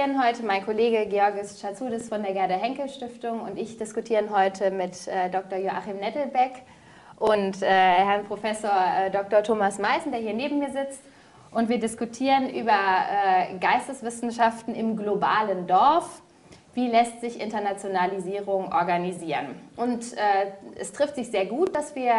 Diskutieren heute, mein Kollege Georgis Chazoudis von der Gerda Henkel Stiftung und ich diskutieren heute mit äh, Dr. Joachim Nettelbeck und äh, Herrn Professor Dr. Thomas Meißen, der hier neben mir sitzt. Und wir diskutieren über Geisteswissenschaften im globalen Dorf. Wie lässt sich Internationalisierung organisieren? Und es trifft sich sehr gut, dass wir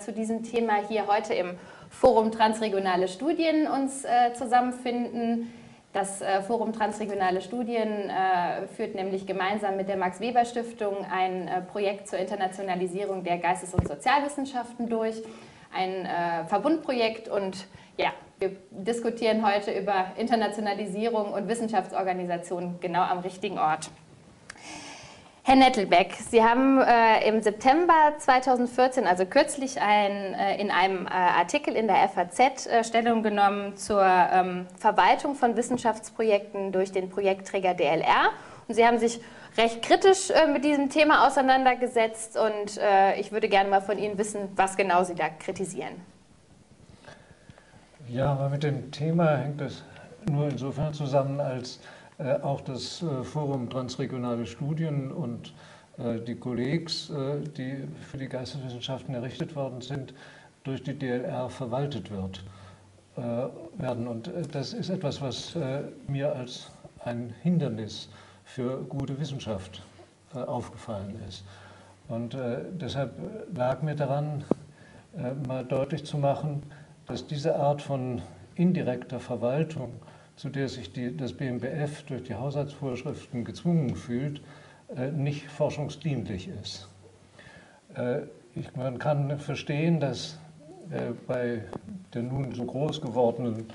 zu diesem Thema hier heute im Forum Transregionale Studien uns äh, zusammenfinden. Das äh, Forum Transregionale Studien äh, führt nämlich gemeinsam mit der Max Weber Stiftung ein äh, Projekt zur Internationalisierung der Geistes- und Sozialwissenschaften durch, ein Verbundprojekt und ja, wir diskutieren heute über Internationalisierung und Wissenschaftsorganisation genau am richtigen Ort. Herr Nettelbeck, Sie haben äh, im September 2014, also kürzlich, ein, äh, in einem äh, Artikel in der FAZ äh, Stellung genommen zur ähm, Verwaltung von Wissenschaftsprojekten durch den Projektträger DLR. Und Sie haben sich recht kritisch äh, mit diesem Thema auseinandergesetzt und äh, ich würde gerne mal von Ihnen wissen, was genau Sie da kritisieren. Ja, aber mit dem Thema hängt es nur insofern zusammen, als auch das äh, Forum Transregionale Studien und äh, die Kollegs, die für die Geisteswissenschaften errichtet worden sind, durch die DLR verwaltet wird, werden. Und das ist etwas, was mir als ein Hindernis für gute Wissenschaft aufgefallen ist. Und deshalb lag mir daran, mal deutlich zu machen, dass diese Art von indirekter Verwaltung zu der sich die, das BMBF durch die Haushaltsvorschriften gezwungen fühlt, äh, nicht forschungsdienlich ist. Äh, ich, man kann verstehen, dass äh, bei der nun so groß gewordenen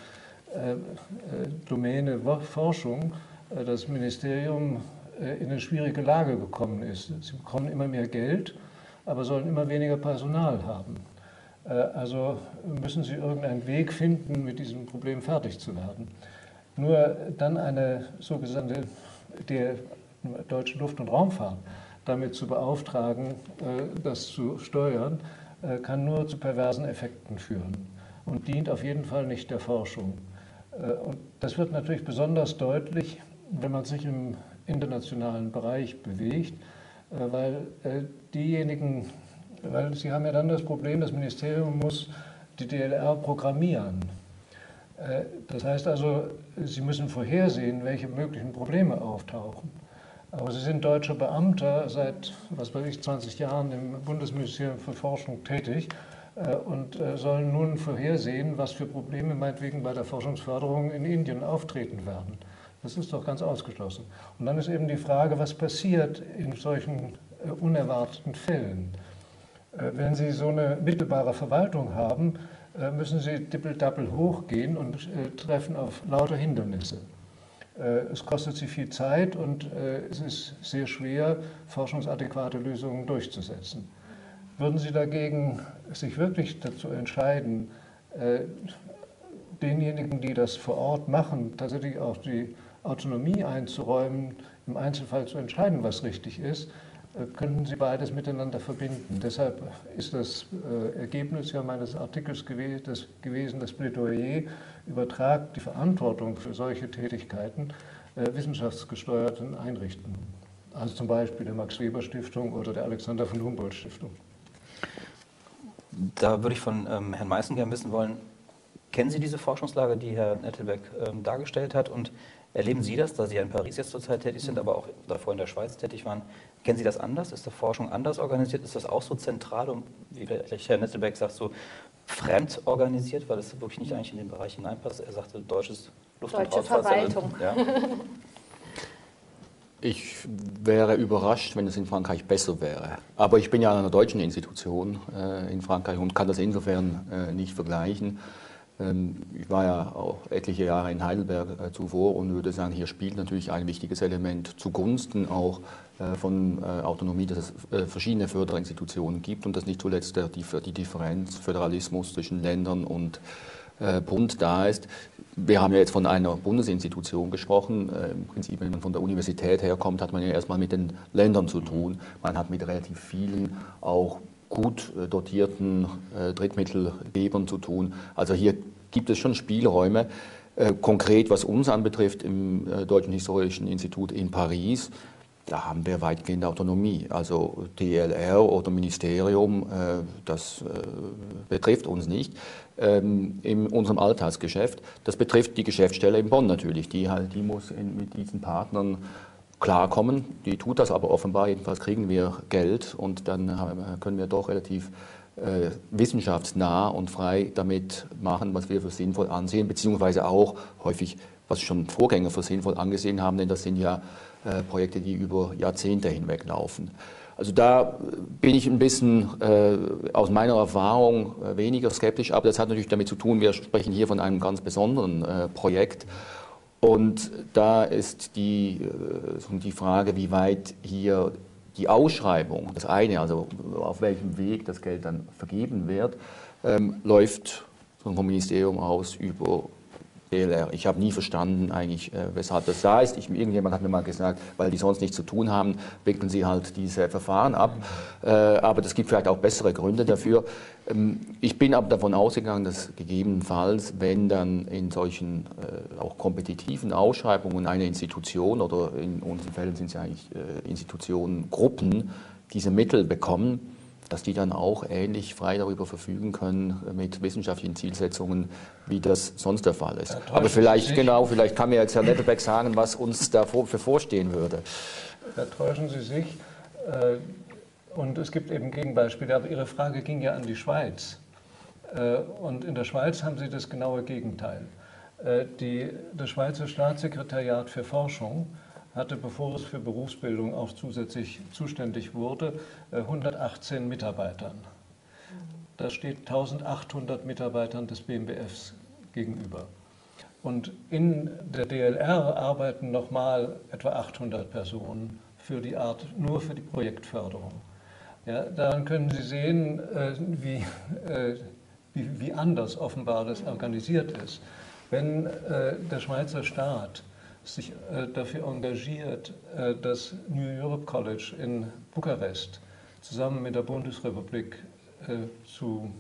Domäne Forschung das Ministerium in eine schwierige Lage gekommen ist. Sie bekommen immer mehr Geld, aber sollen immer weniger Personal haben. Also müssen sie irgendeinen Weg finden, mit diesem Problem fertig zu werden. Nur dann eine sogenannte der deutschen Luft- und Raumfahrt damit zu beauftragen, äh, das zu steuern, äh, kann nur zu perversen Effekten führen und dient auf jeden Fall nicht der Forschung. Äh, und das wird natürlich besonders deutlich, wenn man sich im internationalen Bereich bewegt, weil diejenigen, weil Sie haben ja dann das Problem, das Ministerium muss die DLR programmieren. Äh, das heißt also, Sie müssen vorhersehen, welche möglichen Probleme auftauchen. Aber Sie sind deutscher Beamter seit, was weiß ich, 20 Jahren im Bundesministerium für Forschung tätig äh, und äh, sollen nun vorhersehen, was für Probleme meinetwegen bei der Forschungsförderung in Indien auftreten werden. Das ist doch ganz ausgeschlossen. Und dann ist eben die Frage, was passiert in solchen unerwarteten Fällen. Wenn Sie so eine mittelbare Verwaltung haben, müssen sie dippeldappel hochgehen und äh, treffen auf lauter Hindernisse. Äh, es kostet sie viel Zeit und es ist sehr schwer, forschungsadäquate Lösungen durchzusetzen. Würden Sie dagegen sich wirklich dazu entscheiden, denjenigen, die das vor Ort machen, tatsächlich auch die Autonomie einzuräumen, im Einzelfall zu entscheiden, was richtig ist, könnten Sie beides miteinander verbinden. Deshalb ist das äh, Ergebnis ja meines Artikels gewesen, das Plädoyer übertragt die Verantwortung für solche Tätigkeiten äh, wissenschaftsgesteuerten Einrichtungen. Also zum Beispiel der Max-Weber-Stiftung oder der Alexander von Humboldt-Stiftung. Da würde ich von ähm, Herrn Meißen gerne wissen wollen, Kennen Sie diese Forschungslage, die Herr Nettelbeck ähm, dargestellt hat? Und erleben Sie das, da Sie ja in Paris jetzt zurzeit tätig sind, aber auch davor in der Schweiz tätig waren? Kennen Sie das anders? Ist die Forschung anders organisiert? Ist das auch so zentral und, wie Herr Nettelbeck sagt, so fremd organisiert, weil es wirklich nicht eigentlich in den Bereich hineinpasst? Er sagte, deutsches Luft- Deutsche Verwaltung. Ja. Ich wäre überrascht, wenn es in Frankreich besser wäre. Aber ich bin ja an einer deutschen Institution äh, in Frankreich und kann das insofern äh, nicht vergleichen. Ähm, ich war ja auch etliche Jahre in Heidelberg äh, zuvor und würde sagen, hier spielt natürlich ein wichtiges Element zugunsten auch äh, von äh, Autonomie, dass es verschiedene Förderinstitutionen gibt und dass nicht zuletzt die, Differenz, Föderalismus zwischen Ländern und Bund da ist. Wir haben ja jetzt von einer Bundesinstitution gesprochen. Im Prinzip, wenn man von der Universität herkommt, hat man ja erstmal mit den Ländern zu tun. Man hat mit relativ vielen auch gut äh, dotierten Drittmittelgebern zu tun. Also hier gibt es schon Spielräume. Konkret, was uns anbetrifft, im Deutschen Historischen Institut in Paris, da haben wir weitgehende Autonomie. Also DLR oder Ministerium, äh, das äh, betrifft uns nicht ähm, in unserem Alltagsgeschäft. Das betrifft die Geschäftsstelle in Bonn natürlich. Die, halt, die muss in, mit diesen Partnern klarkommen. Die tut das aber offenbar. Jedenfalls kriegen wir Geld und dann können wir doch relativ äh, wissenschaftsnah und frei damit machen, was wir für sinnvoll ansehen, beziehungsweise auch häufig, was schon Vorgänger für sinnvoll angesehen haben, denn das sind ja äh, Projekte, die über Jahrzehnte hinweg laufen. Also da bin ich ein bisschen äh, aus meiner Erfahrung äh, weniger skeptisch, aber das hat natürlich damit zu tun, wir sprechen hier von einem ganz besonderen äh, Projekt. Und da ist die, äh, die Frage, wie weit hier die Ausschreibung, das eine, also auf welchem Weg das Geld dann vergeben wird, ähm, läuft vom Ministerium aus über DLR. Ich habe nie verstanden eigentlich, äh, weshalb das da ist. Ich, irgendjemand hat mir mal gesagt, weil die sonst nichts zu tun haben, wickeln sie halt diese Verfahren ab. Äh, aber das gibt vielleicht auch bessere Gründe dafür. Ähm, ich bin aber davon ausgegangen, dass gegebenenfalls, wenn dann in solchen äh, auch kompetitiven Ausschreibungen eine Institution oder in unseren Fällen sind es ja eigentlich Institutionen, Gruppen, diese Mittel bekommen, dass die dann auch ähnlich frei darüber verfügen können mit wissenschaftlichen Zielsetzungen, wie das sonst der Fall ist. Aber vielleicht, genau, vielleicht kann mir jetzt Herr Nettelbeck sagen, was uns da bevorstehen würde. Da täuschen Sie sich. Äh, und es gibt eben Gegenbeispiele. Aber Ihre Frage ging ja an die Schweiz. Äh, und in der Schweiz haben Sie das genaue Gegenteil. Äh, die, das Schweizer Staatssekretariat für Forschung hatte, bevor es für Berufsbildung auch zusätzlich zuständig wurde, 118 äh, Mitarbeitern. Das steht 1800 Mitarbeitern des BMBFs gegenüber. Und in der DLR arbeiten nochmal etwa 800 Personen für die Art, nur für die Projektförderung. Ja, daran können Sie sehen, äh, äh, wie, wie, anders offenbar das organisiert ist. Wenn der Schweizer Staat sich äh, dafür engagiert, äh, das New Europe College in Bukarest zusammen mit der Bundesrepublik äh, zu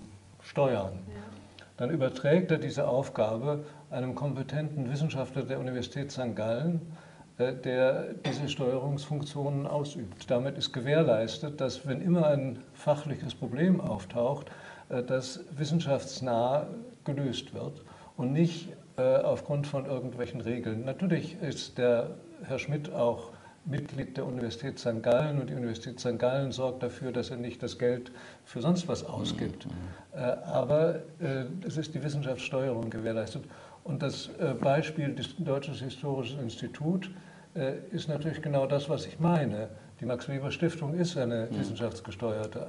steuern. Ja. Dann überträgt er diese Aufgabe einem kompetenten Wissenschaftler der Universität St. Gallen, der diese Steuerungsfunktionen ausübt. Damit ist gewährleistet, dass wenn immer ein fachliches Problem auftaucht, das wissenschaftsnah gelöst wird und nicht äh, aufgrund von irgendwelchen Regeln. Natürlich ist der Herr Schmidt auch Mitglied der Universität St. Gallen und die Universität St. Gallen sorgt dafür, dass er nicht das Geld für sonst was ausgibt. Mhm. Äh, aber äh, es ist die Wissenschaftssteuerung gewährleistet. Und das Beispiel des Deutsches Historisches Institut ist natürlich genau das, was ich meine. Die Max Weber Stiftung ist eine mhm. wissenschaftsgesteuerte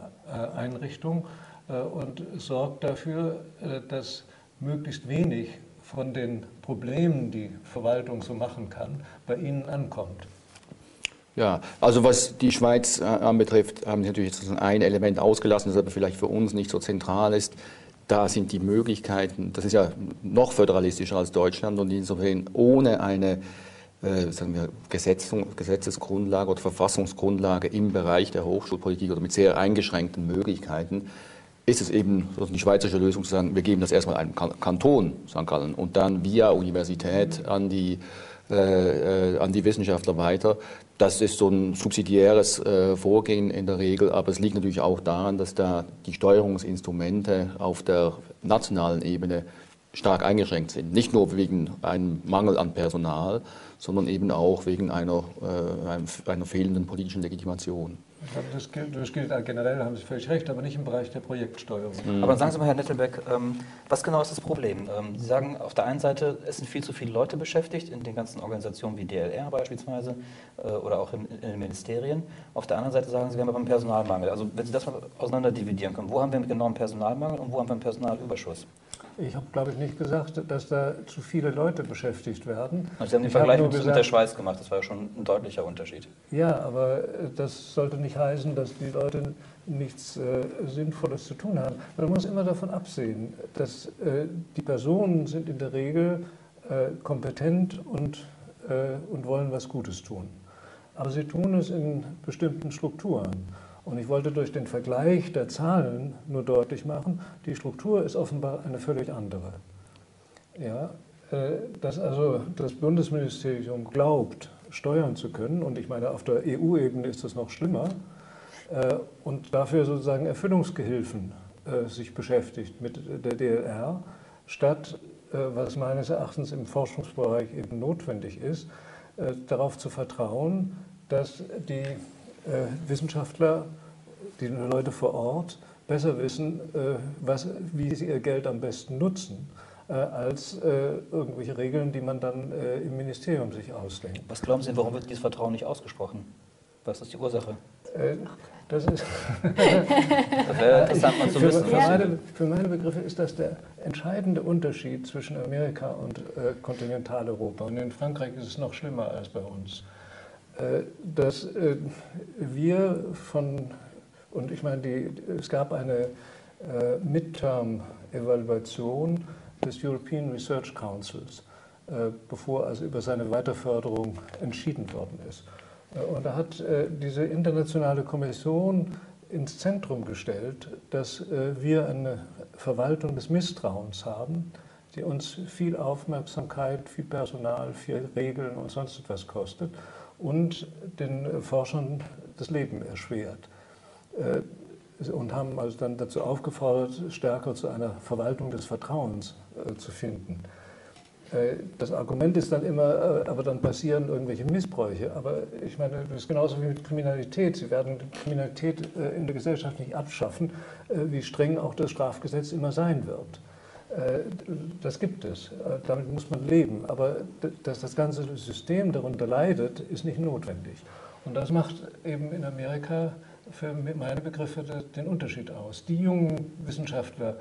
Einrichtung und sorgt dafür, dass möglichst wenig von den Problemen, die Verwaltung so machen kann, bei Ihnen ankommt? Ja, also was die Schweiz äh, anbetrifft, haben Sie natürlich jetzt ein Element ausgelassen, das aber vielleicht für uns nicht so zentral ist. Da sind die Möglichkeiten, das ist ja noch föderalistischer als Deutschland und insofern ohne eine äh, sagen wir, Gesetzesgrundlage oder Verfassungsgrundlage im Bereich der Hochschulpolitik oder mit sehr eingeschränkten Möglichkeiten ist es eben die schweizerische Lösung zu sagen, wir geben das erstmal einem Kanton, St. Gallen, und dann via Universität an die, äh, äh, an die Wissenschaftler weiter. Das ist so ein subsidiäres äh, Vorgehen in der Regel, aber es liegt natürlich auch daran, dass da die Steuerungsinstrumente auf der nationalen Ebene stark eingeschränkt sind. Nicht nur wegen einem Mangel an Personal, sondern eben auch wegen einer, äh, einer fehlenden politischen Legitimation. Das gilt, das gilt, generell, haben Sie völlig recht, aber nicht im Bereich der Projektsteuerung. Mhm. Aber sagen Sie mal, Herr Nettelbeck, ähm, was genau ist das Problem? Ähm, Sie sagen auf der einen Seite, es sind viel zu viele Leute beschäftigt, in den ganzen Organisationen wie DLR beispielsweise äh, oder auch in, in, den Ministerien. Auf der anderen Seite sagen Sie, wir haben aber einen Personalmangel. Also wenn Sie das mal auseinander dividieren können, wo haben wir genau einen Personalmangel und wo haben wir einen Personalüberschuss? Ich habe, glaube ich, nicht gesagt, dass da zu viele Leute beschäftigt werden. Sie haben den ich Vergleich mit gesagt, der Schweiz gemacht, das war ja schon ein deutlicher Unterschied. Ja, aber äh, das sollte nicht heißen, dass die Leute nichts äh, Sinnvolles zu tun haben. Man muss immer davon absehen, dass äh, die Personen sind in der Regel äh, kompetent und, äh, und wollen was Gutes tun. Aber sie tun es in bestimmten Strukturen. Und ich wollte durch den Vergleich der Zahlen nur deutlich machen, die Struktur ist offenbar eine völlig andere. Ja, äh, dass also das Bundesministerium glaubt, steuern zu können, und ich meine, auf der EU-Ebene ist das noch schlimmer, äh, und dafür sozusagen Erfüllungsgehilfen äh, sich beschäftigt mit der DLR, statt, was meines Erachtens im Forschungsbereich eben notwendig ist, darauf zu vertrauen, dass die Wissenschaftler, die Leute vor Ort, besser wissen, was, wie sie ihr Geld am besten nutzen äh, als äh, irgendwelche Regeln, die man dann äh, im Ministerium sich ausdenkt. Was glauben Sie, warum wird dieses Vertrauen nicht ausgesprochen? Was ist die Ursache? Das ist. das wäre interessant mal zu wissen. Für, meine, für, meine, Begriffe ist das der entscheidende Unterschied zwischen Amerika und äh, Kontinentaleuropa. Und in Frankreich ist es noch schlimmer als bei uns. Äh, dass äh, wir von. Und ich meine, die, es gab eine Midterm-Evaluation des European Research Councils, äh, bevor also über seine Weiterförderung entschieden worden ist. Äh, und da hat äh, diese internationale Kommission ins Zentrum gestellt, dass wir eine Verwaltung des Misstrauens haben, die uns viel Aufmerksamkeit, viel Personal, viel Regeln und sonst etwas kostet und den Forschern das Leben erschwert und haben also dann dazu aufgefordert, stärker zu einer Verwaltung des Vertrauens äh, zu finden. Äh, das Argument ist dann immer, äh, aber dann passieren irgendwelche Missbräuche. Aber ich meine, das ist genauso wie mit Kriminalität. Sie werden Kriminalität in der Gesellschaft nicht abschaffen, wie streng auch das Strafgesetz immer sein wird. Das gibt es. Damit muss man leben. Aber dass das ganze System darunter leidet, ist nicht notwendig. Und das macht eben in Amerika für meine Begriffe den Unterschied aus. Die jungen Wissenschaftler,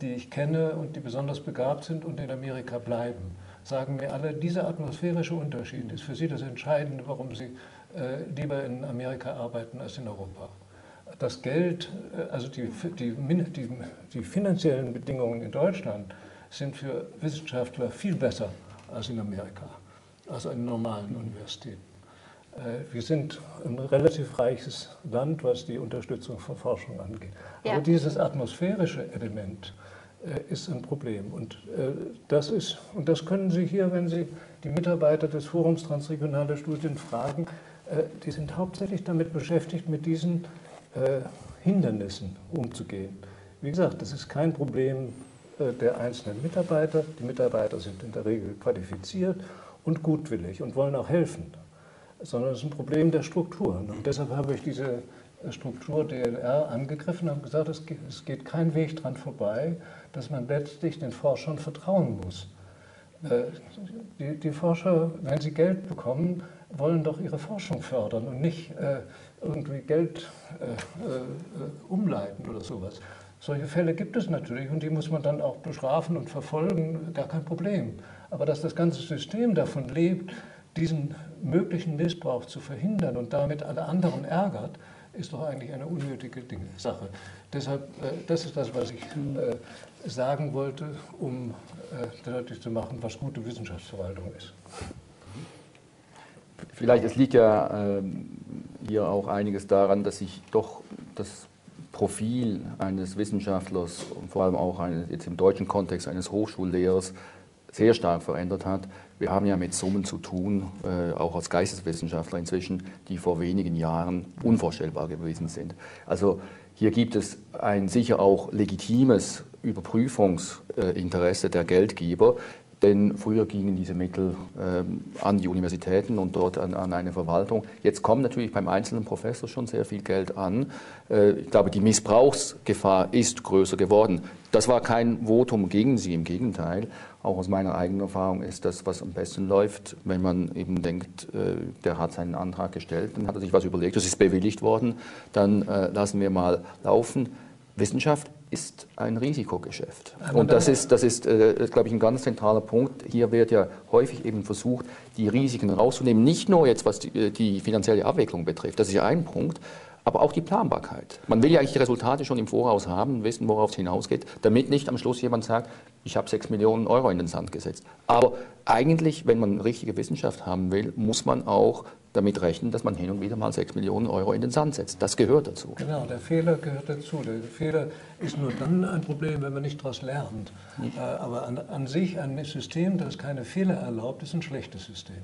die ich kenne und die besonders begabt sind und in Amerika bleiben, sagen mir alle, dieser atmosphärische Unterschied ist für sie das Entscheidende, warum sie äh, lieber in Amerika arbeiten als in Europa. Das Geld, äh, also die, die, die, die finanziellen Bedingungen in Deutschland sind für Wissenschaftler viel besser als in Amerika, als an normalen Universitäten. Äh, wir sind ein relativ reiches Land, was die Unterstützung von Forschung angeht. Ja. Aber dieses atmosphärische Element äh, ist ein Problem. Und das, ist, und das können Sie hier, wenn Sie die Mitarbeiter des Forums Transregionale Studien fragen, die sind hauptsächlich damit beschäftigt, mit diesen Hindernissen umzugehen. Wie gesagt, das ist kein Problem der einzelnen Mitarbeiter. Die Mitarbeiter sind in der Regel qualifiziert und gutwillig und wollen auch helfen sondern es ist ein Problem der Strukturen. Und deshalb habe ich diese Struktur DLR angegriffen und gesagt, es geht, kein Weg dran vorbei, dass man letztlich den Forschern vertrauen muss. Äh, die, Forscher, wenn sie Geld bekommen, wollen doch ihre Forschung fördern und nicht äh, irgendwie Geld äh, äh, umleiten oder sowas. Solche Fälle gibt es natürlich und die muss man dann auch bestrafen und verfolgen, gar kein Problem. Aber dass das ganze System davon lebt, diesen möglichen Missbrauch zu verhindern und damit alle anderen ärgert, ist doch eigentlich eine unnötige Sache. Deshalb, äh, das ist das, was ich äh, sagen wollte, um äh, deutlich zu machen, was gute Wissenschaftsverwaltung ist. Vielleicht, es liegt ja ähm, hier auch einiges daran, dass sich doch das Profil eines Wissenschaftlers und vor allem auch eines, jetzt im deutschen Kontext eines Hochschullehrers sehr stark verändert hat. Wir haben ja mit Summen zu tun, äh, auch als Geisteswissenschaftler inzwischen, die vor wenigen Jahren unvorstellbar gewesen sind. Also hier gibt es ein sicher auch legitimes Überprüfungsinteresse der Geldgeber, denn früher gingen diese Mittel ähm, an die Universitäten und dort an, an, eine Verwaltung. Jetzt kommt natürlich beim einzelnen Professor schon sehr viel Geld an. Äh, ich glaube, die Missbrauchsgefahr ist größer geworden. Das war kein Votum gegen Sie, im Gegenteil. Auch aus meiner eigenen Erfahrung ist das, was am besten läuft, wenn man eben denkt, äh, der hat seinen Antrag gestellt, dann hat er sich was überlegt, das ist bewilligt worden, dann äh, lassen wir mal laufen. Wissenschaft ist ein Risikogeschäft. Und das ist, das ist äh, glaube ich, ein ganz zentraler Punkt. Hier wird ja häufig eben versucht, die Risiken rauszunehmen. Nicht nur jetzt, was die, äh, die finanzielle Abwicklung betrifft, das ist ja ein Punkt, aber auch die Planbarkeit. Man will ja eigentlich die Resultate schon im Voraus haben, wissen, worauf es hinausgeht, damit nicht am Schluss jemand sagt, ich habe sechs Millionen Euro in den Sand gesetzt. Aber eigentlich, wenn man richtige Wissenschaft haben will, muss man auch damit rechnen, dass man hin und wieder mal 6 Millionen Euro in den Sand setzt. Das gehört dazu. Genau, der Fehler gehört dazu. Der Fehler ist nur dann ein Problem, wenn man nicht daraus lernt. Äh, aber an, an sich ein System, das keine Fehler erlaubt, ist ein schlechtes System.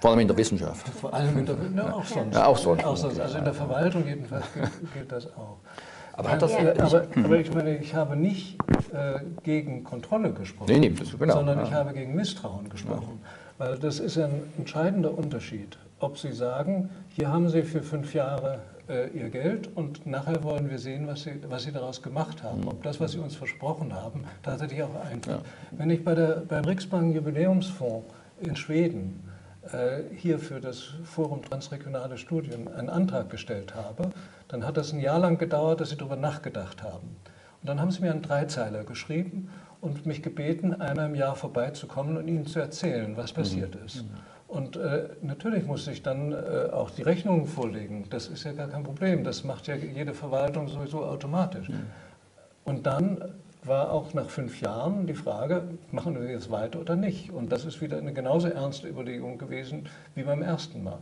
Vor allem in der Wissenschaft. Vor allem in der Wissenschaft, auch sonst. Ja, auch sonst. Auch sonst. Also in der Verwaltung jedenfalls gilt, das auch. Aber, hat das, ja. aber, aber, ich meine, ich habe nicht äh, gegen Kontrolle gesprochen, nee, nee, genau, sondern ja. ich habe gegen Misstrauen gesprochen. Ja. Weil das ist ein entscheidender Unterschied ob Sie sagen, hier haben Sie für fünf Jahre äh, Ihr Geld und nachher wollen wir sehen, was Sie, was Sie daraus gemacht haben, ob das, was Sie uns versprochen haben, tatsächlich auch eintritt. Ja. Wenn ich bei der, beim Riksbank Jubiläumsfonds in Schweden äh, hier für das Forum Transregionale Studien einen Antrag gestellt habe, dann hat das ein Jahr lang gedauert, dass Sie darüber nachgedacht haben. Und dann haben Sie mir einen Dreizeiler geschrieben und mich gebeten, einmal im Jahr vorbeizukommen und Ihnen zu erzählen, was passiert mhm. ist. Und äh, natürlich muss ich dann äh, auch die Rechnungen vorlegen. Das ist ja gar kein Problem. Das macht ja jede Verwaltung sowieso automatisch. Mhm. Und dann war auch nach fünf Jahren die Frage, machen wir jetzt weiter oder nicht? Und das ist wieder eine genauso ernste Überlegung gewesen wie beim ersten Mal.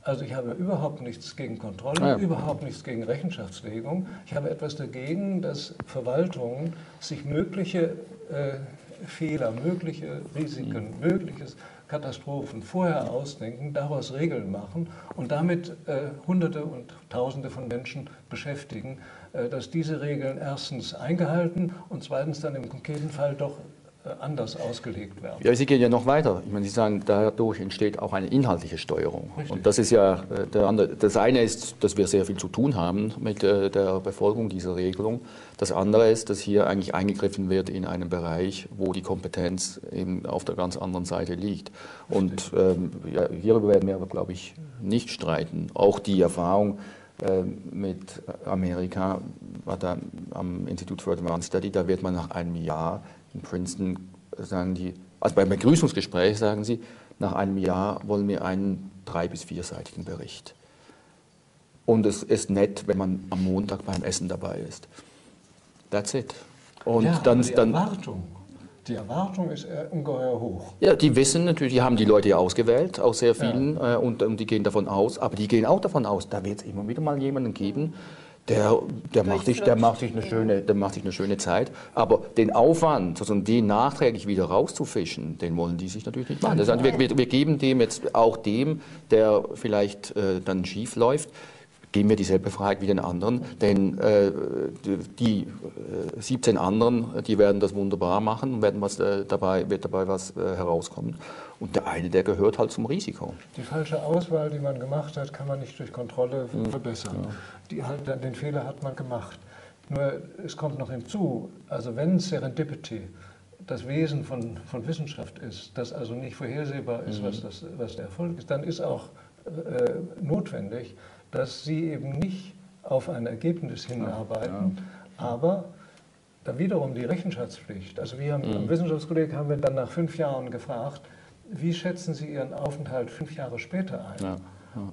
Also ich habe überhaupt nichts gegen Kontrolle, ja. überhaupt nichts gegen Rechenschaftslegung. Ich habe etwas dagegen, dass Verwaltungen sich mögliche äh, Fehler, mögliche Risiken, mhm. mögliches Katastrophen vorher ausdenken, daraus Regeln machen und damit äh, Hunderte und Tausende von Menschen beschäftigen, äh, dass diese Regeln erstens eingehalten und zweitens dann im konkreten Fall doch anders ausgelegt werden. Ja, Sie gehen ja noch weiter. Ich meine, Sie sagen, dadurch entsteht auch eine inhaltliche Steuerung. Richtig. Und das ist ja äh, der andere. Das eine ist, dass wir sehr viel zu tun haben mit äh, der Befolgung dieser Regelung. Das andere ist, dass hier eigentlich eingegriffen wird in einen Bereich, wo die Kompetenz eben auf der ganz anderen Seite liegt. Und ähm, ja, hierüber werden wir aber, glaube ich, nicht streiten. Auch die Erfahrung äh, mit Amerika war da am Institut for Advanced Study, da wird man nach einem Jahr in Princeton sagen die, also beim Begrüßungsgespräch sagen sie, nach einem Jahr wollen wir einen drei- bis vierseitigen Bericht. Und es ist nett, wenn man am Montag beim Essen dabei ist. That's it. Und ja, dann, die dann, Erwartung. Die Erwartung ist ungeheuer hoch. Ja, die wissen natürlich, die haben die Leute ja ausgewählt, aus sehr vielen, ja. äh, und, und, die gehen davon aus, aber die gehen auch davon aus, da wird es immer wieder mal jemanden geben, der, der, macht sich, der, macht sich eine schöne, der macht sich eine schöne Zeit. Aber den Aufwand, sozusagen den nachträglich wieder rauszufischen, den wollen die sich natürlich nicht machen. Das heißt, wir, wir, wir, geben dem jetzt auch dem, der vielleicht äh, dann schief läuft, geben wir dieselbe Freiheit wie den anderen, denn äh, die äh, 17 anderen, die werden das wunderbar machen und werden was, äh, dabei, wird dabei was äh, herauskommen. Und der eine, der gehört halt zum Risiko. Die falsche Auswahl, die man gemacht hat, kann man nicht durch Kontrolle mhm. verbessern. Ja. Die, halt, den Fehler hat man gemacht. Nur es kommt noch hinzu, also wenn Serendipity das Wesen von, von Wissenschaft ist, dass also nicht vorhersehbar ist, mhm. was, das, was der Erfolg ist, dann ist auch äh, notwendig, dass sie eben nicht auf ein Ergebnis hinarbeiten, ja. aber dann wiederum die Rechenschaftspflicht. Also wir haben, mhm. am Wissenschaftskolleg haben wir dann nach fünf Jahren gefragt, wie schätzen Sie Ihren Aufenthalt fünf Jahre später ein? Ja.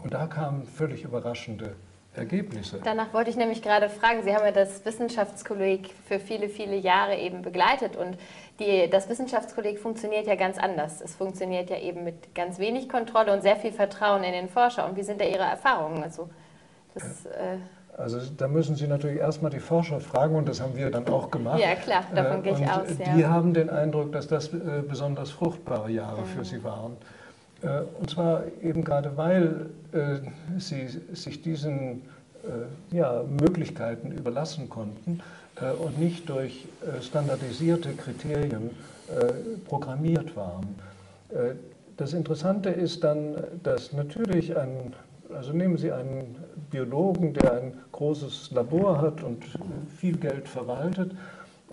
Und da kamen völlig überraschende Ergebnisse. Danach wollte ich nämlich gerade fragen, Sie haben ja das Wissenschaftskolleg für viele, viele Jahre eben begleitet und die, das Wissenschaftskolleg funktioniert ja ganz anders. Es funktioniert ja eben mit ganz wenig Kontrolle und sehr viel Vertrauen in den Forscher. Und wie sind da Ihre Erfahrungen? Also, das, äh Also da müssen Sie natürlich erstmal die Forscher fragen und das haben wir dann auch gemacht. Ja, klar, davon gehe ich aus. Ja. Die haben den Eindruck, dass das äh, besonders fruchtbare Jahre mhm. für sie waren. Äh, und zwar eben gerade, weil äh, sie sich diesen ja, Möglichkeiten überlassen konnten und nicht durch standardisierte Kriterien programmiert waren. Das Interessante ist dann, dass natürlich ein also nehmen Sie einen Biologen, der ein großes Labor hat und viel Geld verwaltet,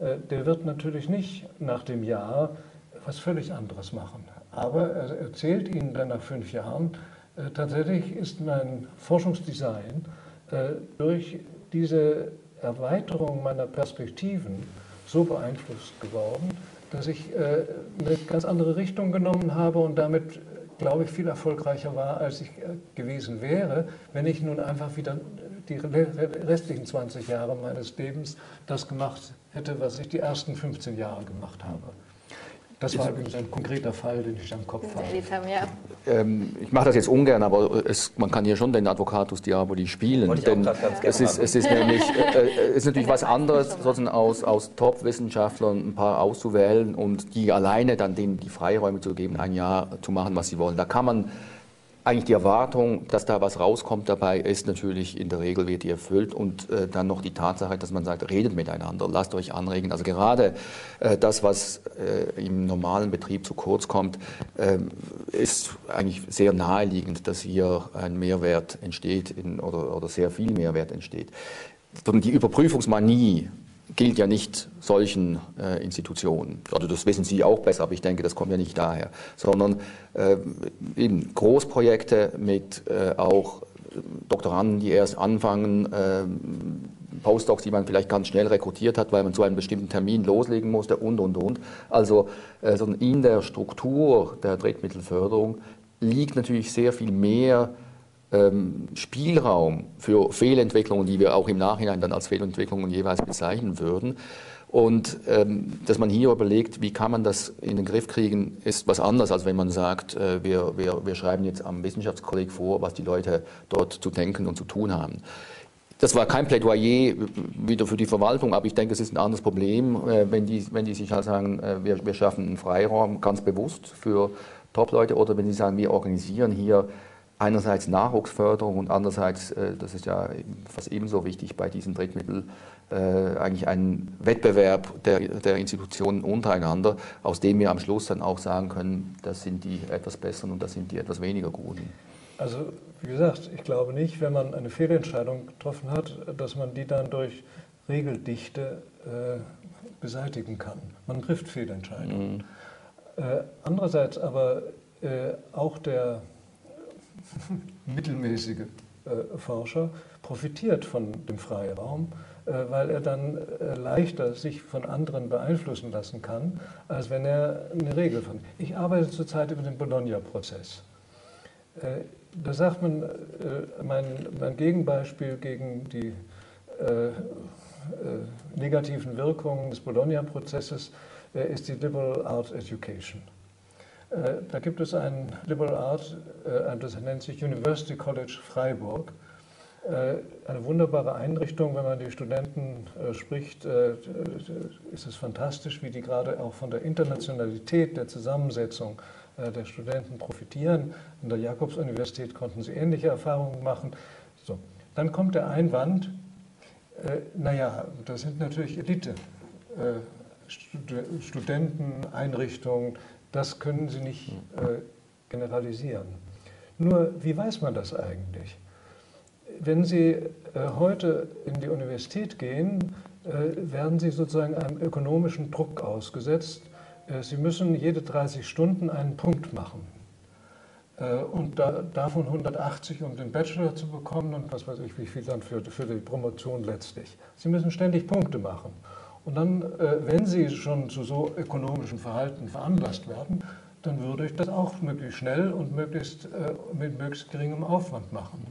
äh, der wird natürlich nicht nach dem Jahr was völlig anderes machen. Aber er erzählt Ihnen dann nach fünf Jahren, äh, tatsächlich ist mein Forschungsdesign äh, durch diese Erweiterung meiner Perspektiven so beeinflusst geworden, dass ich eine ganz andere Richtung genommen habe und damit glaube ich, viel erfolgreicher war, als ich äh, gewesen wäre, wenn ich nun einfach wieder die restlichen 20 Jahre meines Lebens das gemacht hätte, was ich die ersten 15 Jahre gemacht habe. Das war übrigens ein konkreter Fall, den ich am Kopf habe. Ähm, ich mache das jetzt ungern, aber es, man kann hier schon den Advocatus Diaboli spielen. Denn es ist, es ist nämlich äh, äh ist natürlich was anderes, sozusagen aus, aus Top-Wissenschaftlern ein paar auszuwählen und die alleine dann denen die Freiräume zu geben, ein Jahr zu machen, was sie wollen. Da kann man eigentlich die Erwartung, dass da was rauskommt dabei, ist natürlich in der Regel wird die erfüllt und äh, dann noch die Tatsache, dass man sagt, redet miteinander, lasst euch anregen. Also gerade äh, das, was äh, im normalen Betrieb zu kurz kommt, ähm, ist eigentlich sehr naheliegend, dass hier ein Mehrwert entsteht in, oder, oder sehr viel Mehrwert entsteht. Die Überprüfungsmanie gilt ja nicht solchen äh, Institutionen. Also das wissen Sie auch besser, aber ich denke, das kommt ja nicht daher, sondern äh, eben Großprojekte mit äh, auch Doktoranden, die erst anfangen, äh, Postdocs, die man vielleicht ganz schnell rekrutiert hat, weil man zu einem bestimmten Termin loslegen musste und, und, und. Also äh, in der Struktur der Drittmittelförderung liegt natürlich sehr viel mehr Spielraum für Fehlentwicklungen, die wir auch im Nachhinein dann als Fehlentwicklungen jeweils bezeichnen würden. Und ähm, dass man hier überlegt, wie kann man das in den Griff kriegen, ist was anderes, als wenn man sagt, äh, wir, wir, wir schreiben jetzt am Wissenschaftskolleg vor, was die Leute dort zu denken und zu tun haben. Das war kein Plädoyer wieder für die Verwaltung, aber ich denke, es ist ein anderes Problem, äh, wenn, die, wenn die sich halt sagen, äh, wir, wir schaffen einen Freiraum ganz bewusst für Top-Leute oder wenn sie sagen, wir organisieren hier einerseits Nachwuchsförderung und andererseits, äh, das ist ja fast ebenso wichtig bei diesen Drittmitteln, äh, eigentlich ein Wettbewerb der, der Institutionen untereinander, aus dem wir am Schluss dann auch sagen können, das sind die etwas besseren und das sind die etwas weniger guten. Also wie gesagt, ich glaube nicht, wenn man eine Fehlentscheidung getroffen hat, dass man die dann durch Regeldichte äh, beseitigen kann. Man trifft Fehlentscheidungen. Mhm. Äh, andererseits aber äh, auch der mittelmäßige äh, Forscher profitiert von dem Freiraum, äh, weil er dann äh, leichter sich von anderen beeinflussen lassen kann, als wenn er eine Regel von. Ich arbeite zurzeit über den Bologna-Prozess. Äh, da sagt man, äh, mein, mein, Gegenbeispiel gegen die äh, negativen Wirkungen des Bologna-Prozesses ist die Liberal Arts Education. Äh, da gibt es ein Liberal Art, äh, das nennt sich University College Freiburg. Äh, eine wunderbare Einrichtung, wenn man die Studenten spricht, ist es fantastisch, wie die gerade auch von der Internationalität der Zusammensetzung der Studenten profitieren. An der Jakobs-Universität konnten sie ähnliche Erfahrungen machen. So. Dann kommt der Einwand, naja, das sind natürlich Elite, Studenten, Einrichtungen, das können Sie nicht äh, generalisieren. Nur, wie weiß man das eigentlich? Wenn Sie äh, heute in die Universität gehen, äh, werden Sie sozusagen einem ökonomischen Druck ausgesetzt. Äh, Sie müssen jede 30 Stunden einen Punkt machen. Äh, und da, davon 180, um den Bachelor zu bekommen und was weiß ich, wie viel dann für, für die Promotion letztlich. Sie müssen ständig Punkte machen. Und dann, äh, wenn Sie schon zu so ökonomischen Verhalten veranlasst werden, dann würde ich das auch möglichst schnell und möglichst, äh, mit möglichst geringem Aufwand machen.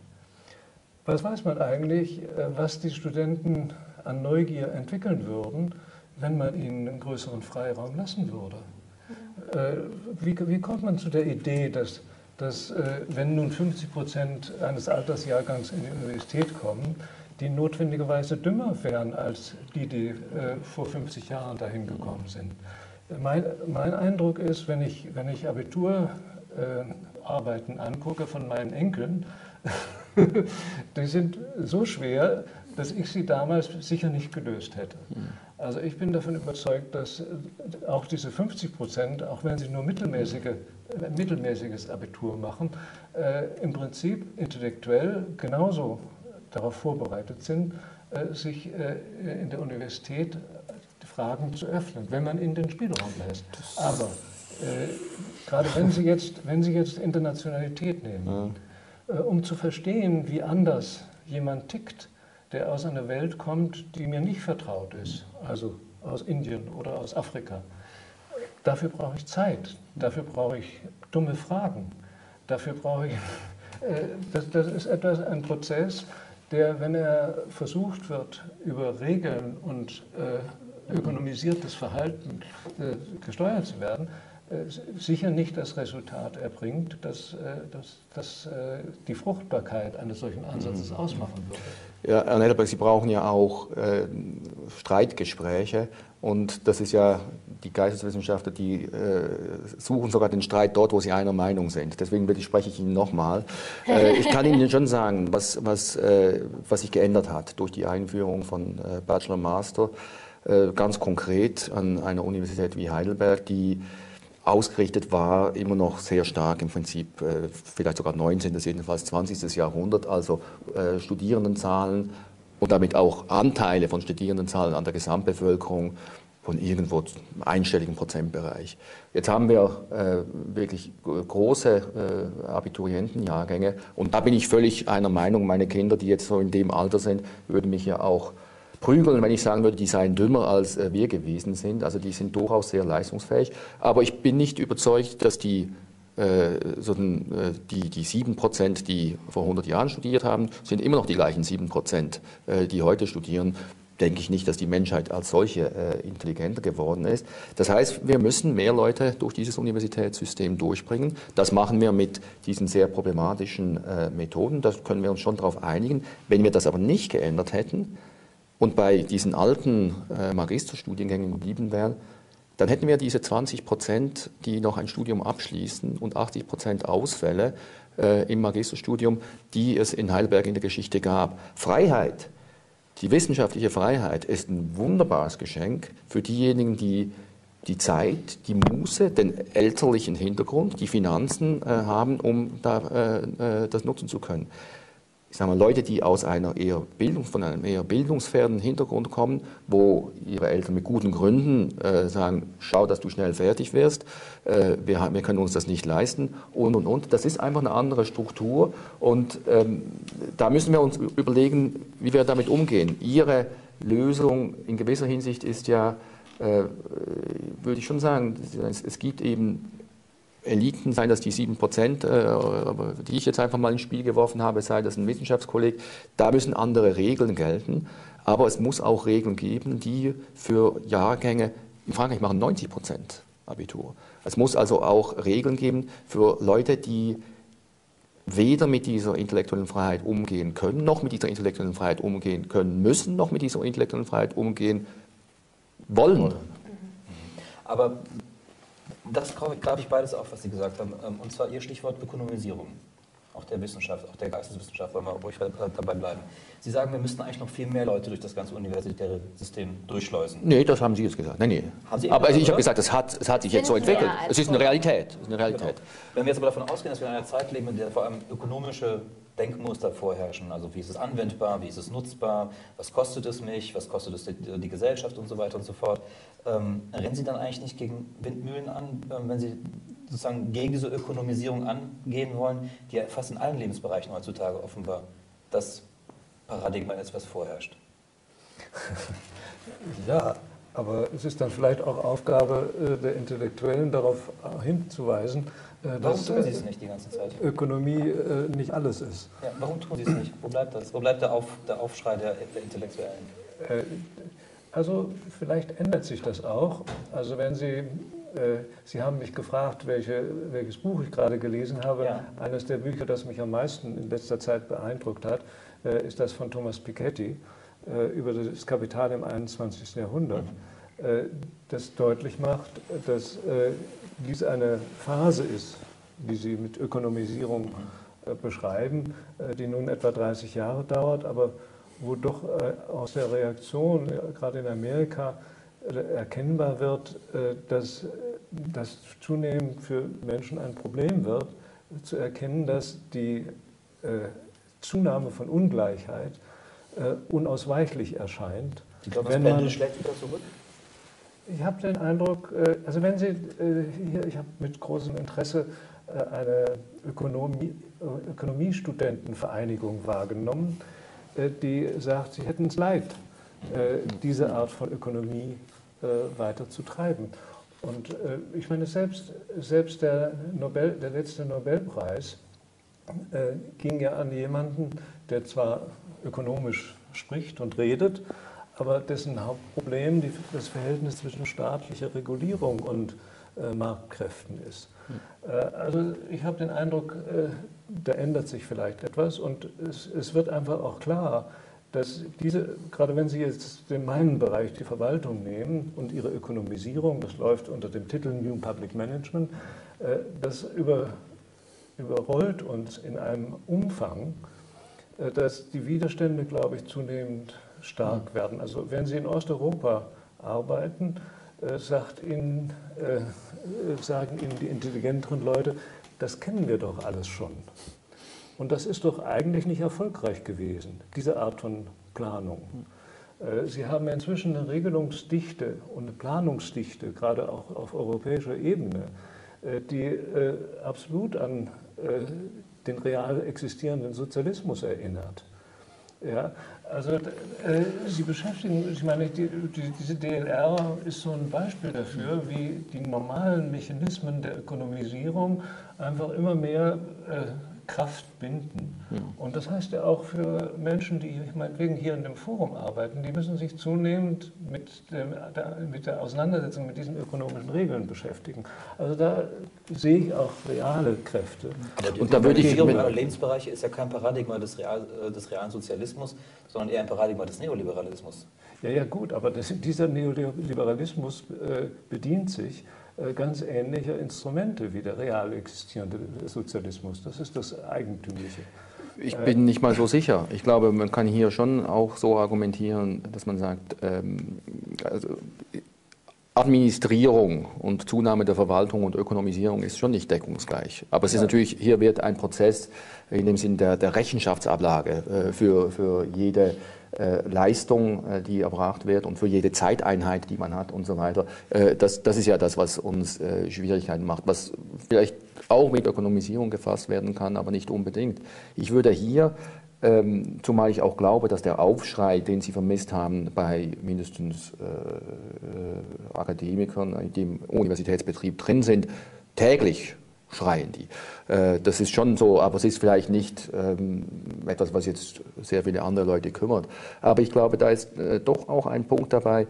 Was weiß man eigentlich, äh, was die Studenten an Neugier entwickeln würden, wenn man ihnen einen größeren Freiraum lassen würde? Wie, wie kommt man zu der Idee, dass, dass wenn nun 50 Prozent eines Altersjahrgangs in die Universität kommen, die notwendigerweise dümmer wären als die, die äh, vor 50 Jahren dahin gekommen sind. Mein, mein Eindruck ist, wenn ich, wenn ich Abiturarbeiten äh, angucke von meinen Enkeln, die sind so schwer, dass ich sie damals sicher nicht gelöst hätte. Also ich bin davon überzeugt, dass äh, auch diese 50 Prozent, auch wenn sie nur mittelmäßige, mittelmäßiges Abitur machen, äh, im Prinzip intellektuell genauso darauf vorbereitet sind, äh, sich äh, in der Universität die Fragen zu öffnen, wenn man ihnen den Spielraum lässt. Aber äh, gerade wenn Sie, jetzt, wenn Sie jetzt Internationalität nehmen, ja. um zu verstehen, wie anders jemand tickt, der aus einer Welt kommt, die mir nicht vertraut ist, also aus Indien oder aus Afrika. Dafür brauche ich Zeit, dafür brauche ich dumme Fragen, dafür brauche ich, äh, das, das ist etwas, ein Prozess, der, wenn er versucht wird, über Regeln und äh, ökonomisiertes Verhalten äh, gesteuert zu werden, äh, sicher nicht das Resultat erbringt, das, äh, das, das äh, die Fruchtbarkeit eines solchen Ansatzes mhm. ausmachen würde. Ja, Herr Nettelberg, Sie brauchen ja auch äh, Streitgespräche und das ist ja, die Geisteswissenschaftler, die äh, suchen sogar den Streit dort, wo sie einer Meinung sind. Deswegen spreche ich Ihnen nochmal. Äh, ich kann Ihnen schon sagen, was, was, was sich geändert hat durch die Einführung von Bachelor Master, ganz konkret an einer Universität wie Heidelberg, die ausgerichtet war, immer noch sehr stark im Prinzip, äh, vielleicht sogar 19., jedenfalls 20. Jahrhundert, also äh, Studierendenzahlen und damit auch Anteile von Studierendenzahlen an der Gesamtbevölkerung von irgendwo einstelligen Prozentbereich. Jetzt haben wir äh, wirklich große äh, Abiturientenjahrgänge und da bin ich völlig einer Meinung, meine Kinder, die jetzt so in dem Alter sind, würden mich ja auch prügeln, wenn ich sagen würde, die seien dümmer als äh, wir gewesen sind. Also die sind durchaus sehr leistungsfähig. Aber ich bin nicht überzeugt, dass die den, äh, die, die 7 Prozent, die vor 100 Jahren studiert haben, sind immer noch die gleichen 7 Prozent, die heute studieren. Denke ich nicht, dass die Menschheit als solche intelligenter geworden ist. Das heißt, wir müssen mehr Leute durch dieses Universitätssystem durchbringen. Das machen wir mit diesen sehr problematischen Methoden. Da können wir uns schon darauf einigen. Wenn wir das aber nicht geändert hätten, und bei diesen alten äh, Magisterstudiengängen geblieben wären, dann hätten wir diese 20 Prozent, die noch ein Studium abschließen und 80 Prozent Ausfälle äh, im Magisterstudium, die es in Heidelberg in der Geschichte gab. Freiheit, die wissenschaftliche Freiheit ist ein wunderbares Geschenk für diejenigen, die die Zeit, die Muße, den elterlichen Hintergrund, die Finanzen äh, haben, um da, äh, äh das nutzen zu können ich sage mal, Leute, die aus einer eher Bildung, von einem eher bildungsfernen Hintergrund kommen, wo ihre Eltern mit guten Gründen äh, sagen, schau, dass du schnell fertig wirst, äh, wir, wir, können uns das nicht leisten und, und, und. Das ist einfach eine andere Struktur und ähm, da müssen wir uns überlegen, wie wir damit umgehen. Ihre Lösung in gewisser Hinsicht ist ja, äh, würde ich schon sagen, es, es gibt eben Eliten, seien das die sieben Prozent, äh, die ich jetzt einfach mal ins Spiel geworfen habe, sei das ein Wissenschaftskolleg, da müssen andere Regeln gelten. Aber es muss auch Regeln geben, die für Jahrgänge, in Frankreich machen 90 Prozent Abitur. Es muss also auch Regeln geben für Leute, die weder mit dieser intellektuellen Freiheit umgehen können, noch mit dieser intellektuellen Freiheit umgehen können müssen, noch mit dieser intellektuellen Freiheit umgehen wollen. Aber das glaube ich beides auf, was Sie gesagt haben. Ähm, und zwar Ihr Stichwort Ökonomisierung. Auch der Wissenschaft, auch der Geisteswissenschaft, wollen wir ruhig dabei bleiben. Sie sagen, wir müssten eigentlich noch viel mehr Leute durch das ganze universitäre System durchschleusen. Nee, das haben Sie jetzt gesagt. Nee, nee. Aber also ich habe gesagt, es hat, es hat sich jetzt so entwickelt. Es ist eine Realität. ist eine Realität. Genau. Wenn wir jetzt aber davon ausgehen, dass wir in einer Zeit leben, in der vor allem ökonomische Denkmuster vorherrschen. Also wie ist es anwendbar, wie ist es nutzbar, was kostet es mich, was kostet es die, die Gesellschaft und so weiter und so fort. Ähm, rennen Sie dann eigentlich nicht gegen Windmühlen an, äh, wenn Sie sozusagen gegen diese Ökonomisierung angehen wollen, die ja fast in allen Lebensbereichen heutzutage offenbar das Paradigma ist, was vorherrscht? ja, aber es ist dann vielleicht auch Aufgabe äh, der Intellektuellen, darauf hinzuweisen, äh, es nicht die ganze Zeit? Ökonomie äh, nicht alles ist. Ja, warum tun Sie es nicht? Wo bleibt das? Wo bleibt der, Auf, der Aufschrei der, der Intellektuellen? Äh, also vielleicht ändert sich das auch. Also wenn Sie, Sie haben mich gefragt, welche, welches Buch ich gerade gelesen habe. Ja. Eines der Bücher, das mich am meisten in letzter Zeit beeindruckt hat, äh, ist das von Thomas Piketty äh, über das Kapital im 21. Jahrhundert, äh, das deutlich macht, dass äh, dies eine Phase ist, die Sie mit Ökonomisierung äh, beschreiben, äh, die nun etwa 30 Jahre dauert, aber wo doch aus der Reaktion, gerade in Amerika, erkennbar wird, dass das zunehmend für Menschen ein Problem wird, zu erkennen, dass die Zunahme von Ungleichheit unausweichlich erscheint. Ich glaube, das Pendel schlägt wieder zurück. Ich habe den Eindruck, also wenn Sie hier, ich habe mit großem Interesse äh, eine Ökonomie, Ökonomiestudentenvereinigung wahrgenommen, äh, die sagt, sie hätten es leid, äh, diese Art von Ökonomie weiter zu treiben. Und ich meine, selbst, selbst der, Nobel, der letzte Nobelpreis ging ja an jemanden, der zwar ökonomisch spricht und redet, aber dessen Hauptproblem das Verhältnis zwischen staatlicher Regulierung und äh, Marktkräften ist. Äh, also ich habe den Eindruck, äh, da ändert sich vielleicht etwas und es, es, wird einfach auch klar, dass diese, gerade wenn Sie jetzt den meinen Bereich, die Verwaltung nehmen und ihre Ökonomisierung, das läuft unter dem Titel New Public Management, das über, überrollt uns in einem Umfang, dass die Widerstände, glaube ich, zunehmend stark werden. Also wenn Sie in Osteuropa arbeiten, sagt Ihnen sagen Ihnen die intelligenteren Leute, das kennen wir doch alles schon. Und das ist doch eigentlich nicht erfolgreich gewesen, diese Art von Planung. Äh, Sie haben inzwischen eine Regelungsdichte und eine Planungsdichte, gerade auch auf europäischer Ebene, äh, die äh, absolut an den real existierenden Sozialismus erinnert. Ja, also äh, Sie beschäftigen, ich meine, die, die, diese DLR ist so ein Beispiel dafür, wie die normalen Mechanismen der Ökonomisierung einfach immer mehr äh, Kraft binden. Und das heißt ja auch für Menschen, die meinetwegen hier in dem Forum arbeiten, die müssen sich zunehmend mit, dem, der, mit der Auseinandersetzung mit diesen ökonomischen Regeln beschäftigen. Also da sehe ich auch reale Kräfte. Aber die, und da würde ich über Lebensbereiche ist ja kein Paradigma des, Real, äh, des realen Sozialismus, sondern eher ein Paradigma des Neoliberalismus. Ja, ja, gut, aber das, dieser Neoliberalismus äh, bedient sich ganz ähnliche Instrumente wie der real existierende Sozialismus. Das ist das Eigentümliche. Ich bin nicht mal so sicher. Ich glaube, man kann hier schon auch so argumentieren, dass man sagt, ähm, also Administrierung und Zunahme der Verwaltung und Ökonomisierung ist schon nicht deckungsgleich. Aber es ist natürlich, hier wird ein Prozess in dem Sinn der, der Rechenschaftsablage äh, für, für jede äh, Leistung, äh, die erbracht wird und für jede Zeiteinheit, die man hat und so weiter. Das, das ist ja das, was uns Schwierigkeiten macht, was vielleicht auch mit Ökonomisierung gefasst werden kann, aber nicht unbedingt. Ich würde hier ähm, zumal ich auch glaube, dass der Aufschrei, den Sie vermisst haben bei mindestens äh, Akademikern, die im Universitätsbetrieb drin sind, täglich schreien die. Äh, das ist schon so, aber es ist vielleicht nicht ähm, etwas, was jetzt sehr viele andere Leute kümmert. Aber ich glaube, da ist äh, doch auch ein Punkt dabei,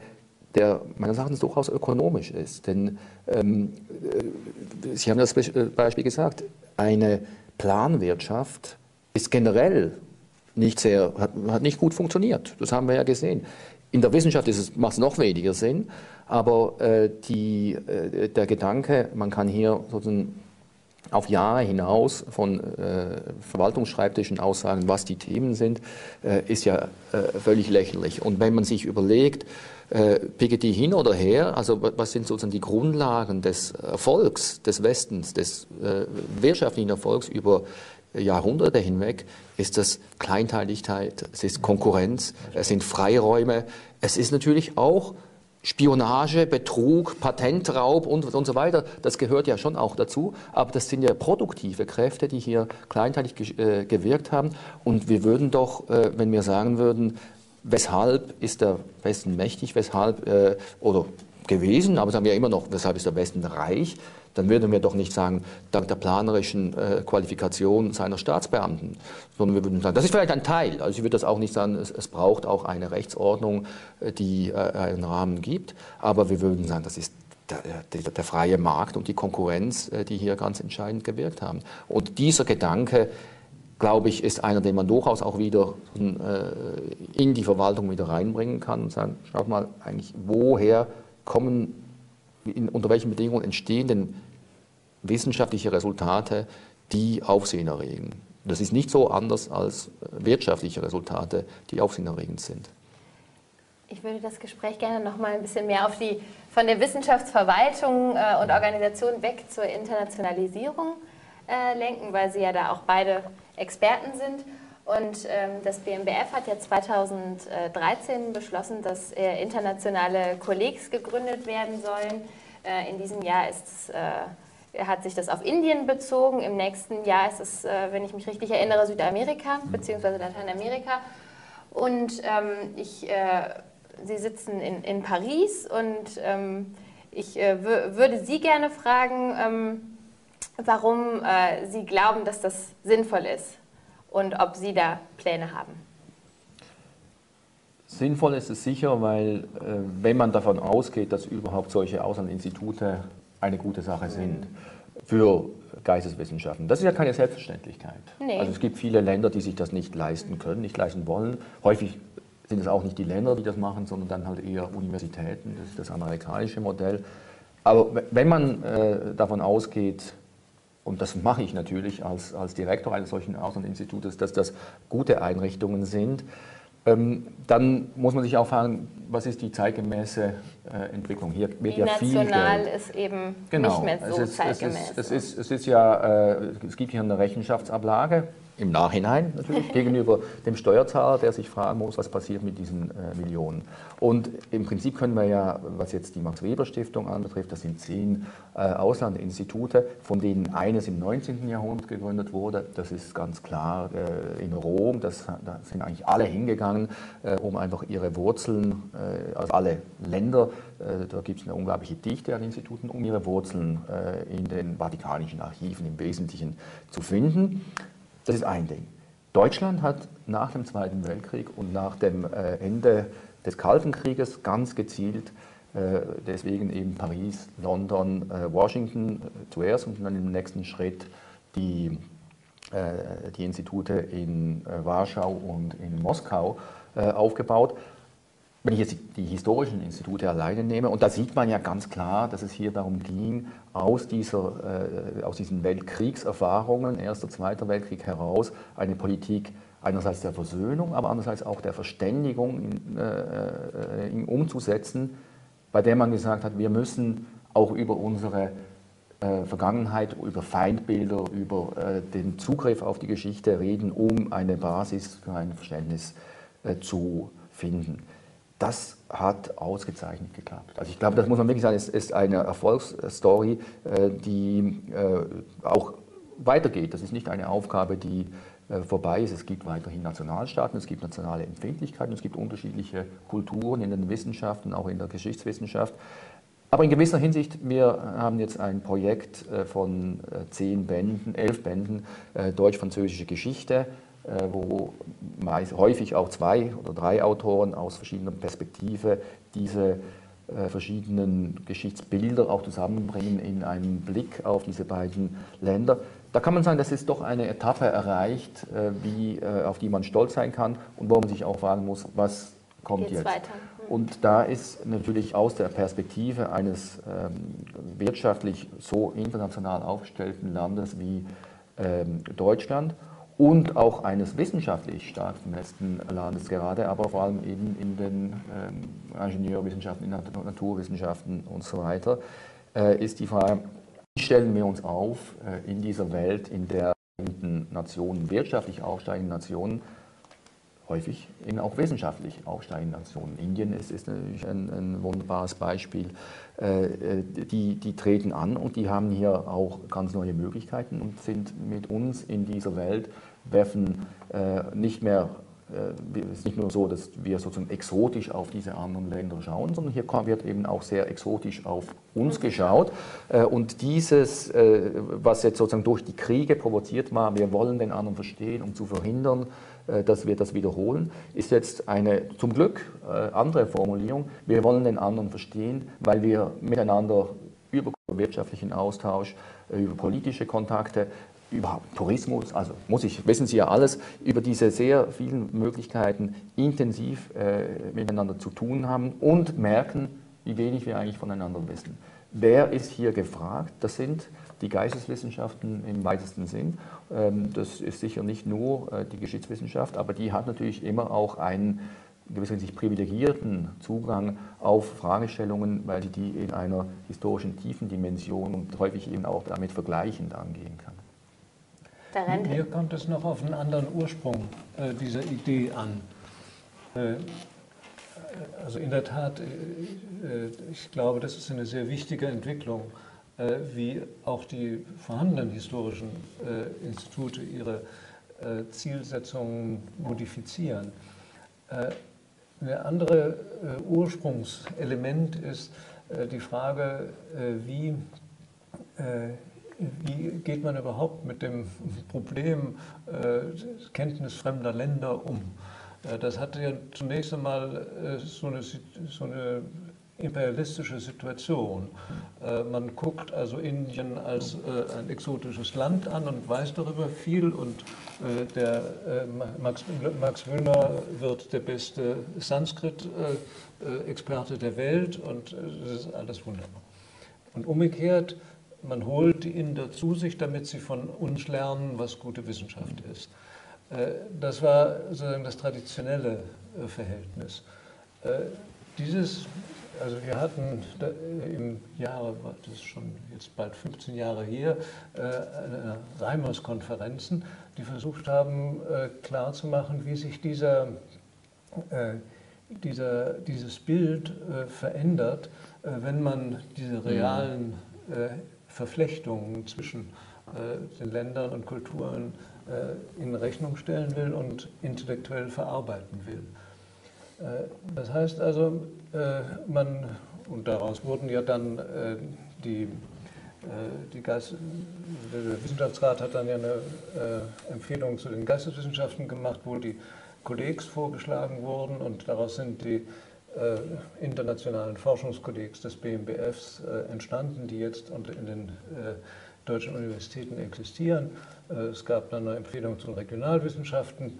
der meines Erachtens durchaus ökonomisch ist. Denn ähm, äh, Sie haben das Beispiel gesagt, eine Planwirtschaft ist generell nicht sehr, hat, hat, nicht gut funktioniert. Das haben wir ja gesehen. In der Wissenschaft macht es noch weniger Sinn, aber äh, die, äh, der Gedanke, man kann hier sozusagen auf Jahre hinaus von äh, Verwaltungsschreibtischen aussagen, was die Themen sind, äh, ist ja äh, völlig lächerlich. Und wenn man sich überlegt, äh, Piketty hin oder her, also was sind sozusagen die Grundlagen des Erfolgs des Westens, des wirtschaftlichen Erfolgs über Jahrhunderte hinweg, ist das Kleinteiligkeit, es ist Konkurrenz, es sind Freiräume, es ist natürlich auch Spionage, Betrug, Patentraub und, und so weiter, das gehört ja schon auch dazu. Aber das sind ja produktive Kräfte, die hier kleinteilig ge äh, gewirkt haben. Und wir würden doch, äh, wenn wir sagen würden, weshalb ist der Westen mächtig, weshalb, äh, oder gewesen, aber sagen wir immer noch, weshalb ist der Westen reich, dann würden wir doch nicht sagen, dank der planerischen äh, Qualifikation seiner Staatsbeamten, sondern wir würden sagen, das ist vielleicht ein Teil. Also ich würde das auch nicht sagen, es, es braucht auch eine Rechtsordnung, äh, die äh, einen Rahmen gibt, aber wir würden sagen, das ist der, der, der, freie Markt und die Konkurrenz, äh, die hier ganz entscheidend gewirkt haben. Und dieser Gedanke, glaube ich, ist einer, den man durchaus auch wieder in die Verwaltung wieder reinbringen kann und sagen, schaut mal, eigentlich, woher kommen, in, unter welchen Bedingungen entstehen denn wissenschaftliche Resultate, die Aufsehen erregen. Das ist nicht so anders als wirtschaftliche Resultate, die aufsehenerregend sind. Ich würde das Gespräch gerne noch mal ein bisschen mehr auf die von der Wissenschaftsverwaltung äh, und Organisation weg zur Internationalisierung äh, lenken, weil Sie ja da auch beide Experten sind. Und ähm, das BMBF hat ja 2013 beschlossen, dass äh, internationale Kollegs gegründet werden sollen. Äh, in diesem Jahr ist äh, hat sich das auf Indien bezogen. Im nächsten Jahr ist es, äh, wenn ich mich richtig erinnere, Südamerika bzw. Lateinamerika. Und ähm, ich äh, Sie sitzen in, in Paris und ähm, ich äh, würde Sie gerne fragen, ähm, warum Sie glauben, dass das sinnvoll ist und ob Sie da Pläne haben. Sinnvoll ist es sicher, weil äh, wenn man davon ausgeht, dass überhaupt solche Auslandinstitute eine gute Sache sind für Geisteswissenschaften. Das ist ja keine Selbstverständlichkeit. Nee. Also es gibt viele Länder, die sich das nicht leisten können, nicht leisten wollen. Häufig sind es auch nicht die Länder, die das machen, sondern dann halt eher Universitäten. Das ist das amerikanische Modell. Aber wenn man äh, davon ausgeht, und das mache ich natürlich als, als Direktor eines solchen Auslandinstitutes, dass das gute Einrichtungen sind, ähm, dann muss man sich auch fragen, was ist die zeitgemäße äh, Entwicklung? Hier wird ja viel national Geld. ist eben genau. nicht mehr so es ist, zeitgemäß. Es ist, es, ist, es ist ja, äh, es gibt hier eine Rechenschaftsablage im Nachhinein natürlich gegenüber dem Steuerzahler, der sich fragen muss, was passiert mit diesen äh, Millionen. Und im Prinzip können wir ja, was jetzt die Max-Weber-Stiftung anbetrifft, das sind zehn äh, Auslandinstitute, von denen eines im 19. Jahrhundert gegründet wurde. Das ist ganz klar äh, in Rom. Das, da sind eigentlich alle hingegangen, äh, um einfach ihre Wurzeln, also alle Länder, äh, da gibt es eine unglaubliche Dichte an Instituten, um ihre Wurzeln in den vatikanischen Archiven im Wesentlichen zu finden. Das ist ein Ding. Deutschland hat nach dem Zweiten Weltkrieg und nach dem äh, Ende des Kalten Krieges ganz gezielt äh, deswegen eben Paris, London, äh, Washington zuerst und dann im nächsten Schritt die, die Institute in Warschau und in Moskau aufgebaut. Wenn ich jetzt die historischen Institute alleine nehme, und da sieht man ja ganz klar, dass es hier darum ging, aus, dieser, äh, aus diesen Weltkriegserfahrungen, Erster, Zweiter Weltkrieg heraus, eine Politik einerseits der Versöhnung, aber andererseits auch der Verständigung in, äh, in umzusetzen, bei der man gesagt hat, wir müssen auch über unsere äh, Vergangenheit, über Feindbilder, über äh, den Zugriff auf die Geschichte reden, um eine Basis für ein Verständnis äh, zu finden das hat ausgezeichnet geklappt. Also ich glaube, das muss man wirklich sagen, es ist eine Erfolgsstory, äh, die äh, auch weitergeht. Das ist nicht eine Aufgabe, die äh, vorbei ist. Es gibt weiterhin Nationalstaaten, es gibt nationale Empfindlichkeiten, es gibt unterschiedliche Kulturen in den Wissenschaften, auch in der Geschichtswissenschaft. Aber in gewisser Hinsicht, wir haben jetzt ein Projekt von zehn Bänden, elf Bänden deutsch-französische Geschichte wo meist, häufig auch zwei oder drei Autoren aus verschiedener Perspektive diese äh, verschiedenen Geschichtsbilder auch zusammenbringen in einem Blick auf diese beiden Länder. Da kann man sagen, das ist doch eine Etappe erreicht, äh, wie, auf die man stolz sein kann und wo man sich auch fragen muss, was kommt Geht's jetzt. Weiter? Hm. Und da ist natürlich aus der Perspektive eines ähm, wirtschaftlich so international aufgestellten Landes wie ähm, Deutschland und auch eines wissenschaftlich stark vernetzten Landes gerade, aber vor allem eben in den ähm, Ingenieurwissenschaften, in den Naturwissenschaften und so weiter, äh, ist die Frage, wie stellen wir uns auf äh, in dieser Welt, in der Nationen, wirtschaftlich aufsteigende Nationen, häufig eben auch wissenschaftlich aufsteigende Nationen. Indien ist, ist natürlich ein, ein wunderbares Beispiel. Äh, äh, die, die treten an und die haben hier auch ganz neue Möglichkeiten und sind mit uns in dieser Welt werfen äh, nicht mehr, äh, es ist nicht nur so, dass wir sozusagen exotisch auf diese anderen Länder schauen, sondern hier wird eben auch sehr exotisch auf uns mhm. geschaut. Äh, und dieses, äh, was jetzt sozusagen durch die Kriege provoziert war, wir wollen den anderen verstehen, um zu verhindern, äh, dass wir das wiederholen, ist jetzt eine zum Glück äh, andere Formulierung. Wir wollen den anderen verstehen, weil wir miteinander über wirtschaftlichen Austausch, über politische Kontakte überhaupt Tourismus, also muss ich, wissen Sie ja alles, über diese sehr vielen Möglichkeiten intensiv äh, miteinander zu tun haben und merken, wie wenig wir eigentlich voneinander wissen. Wer ist hier gefragt? Das sind die Geisteswissenschaften im weitesten Sinn. Ähm, das ist sicher nicht nur äh, die Geschichtswissenschaft, aber die hat natürlich immer auch einen gewissermaßen privilegierten Zugang auf Fragestellungen, weil sie die in einer historischen tiefen Dimension und häufig eben auch damit vergleichend angehen kann. Hier kommt es noch auf einen anderen Ursprung äh, dieser Idee an. Äh, also in der Tat, äh, äh, ich glaube, das ist eine sehr wichtige Entwicklung, äh, wie auch die vorhandenen historischen äh, Institute ihre Zielsetzungen modifizieren. Ein anderes Ursprungselement ist die Frage, wie wie geht man überhaupt mit dem Problem äh, Kenntnis fremder Länder um? Äh, das hatte ja zunächst einmal äh, so eine, so eine imperialistische Situation. Äh, man guckt also Indien als äh, ein exotisches Land an und weiß darüber viel und äh, der Max, Max Müller wird der beste Sanskrit-Experte der Welt und das ist alles wunderbar. Und umgekehrt man holt die Inder zu sich, damit sie von uns lernen, was gute Wissenschaft ist. Äh, das war sozusagen das traditionelle äh, Verhältnis. Äh, dieses, also wir hatten im Jahre, das ist schon jetzt bald 15 Jahre her, Reimers-Konferenzen, die versucht haben klarzumachen, wie sich dieser, dieser, dieses Bild verändert, wenn man diese realen Verflechtungen zwischen äh, den Ländern und Kulturen äh, in Rechnung stellen will und intellektuell verarbeiten will. Äh, das heißt also, man, und daraus wurden ja dann die, die Geist, der Wissenschaftsrat hat dann ja eine Empfehlung zu den Geisteswissenschaften gemacht, wo die Kollegs vorgeschlagen wurden und daraus sind die äh, internationalen Forschungskollegs des BMBFs äh, entstanden, die jetzt in den äh, deutschen Universitäten existieren. Es gab dann eine Empfehlung zu Regionalwissenschaften,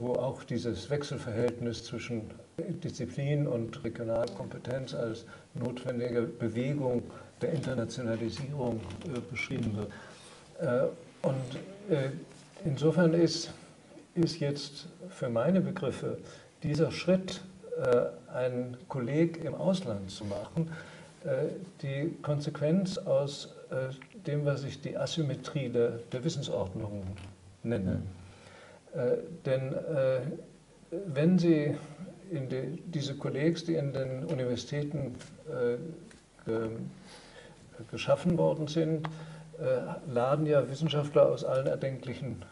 wo auch dieses Wechselverhältnis zwischen Disziplin und Regionalkompetenz als notwendige Bewegung der Internationalisierung beschrieben wird. Und insofern ist, ist jetzt für meine Begriffe dieser Schritt äh, einen Kolleg im Ausland zu machen, äh, die Konsequenz aus äh, dem, was ich die Asymmetrie der, der Wissensordnung nenne. Denn wenn Sie in die, diese Kollegs, die in den Universitäten geschaffen worden sind, laden ja Wissenschaftler aus allen erdenklichen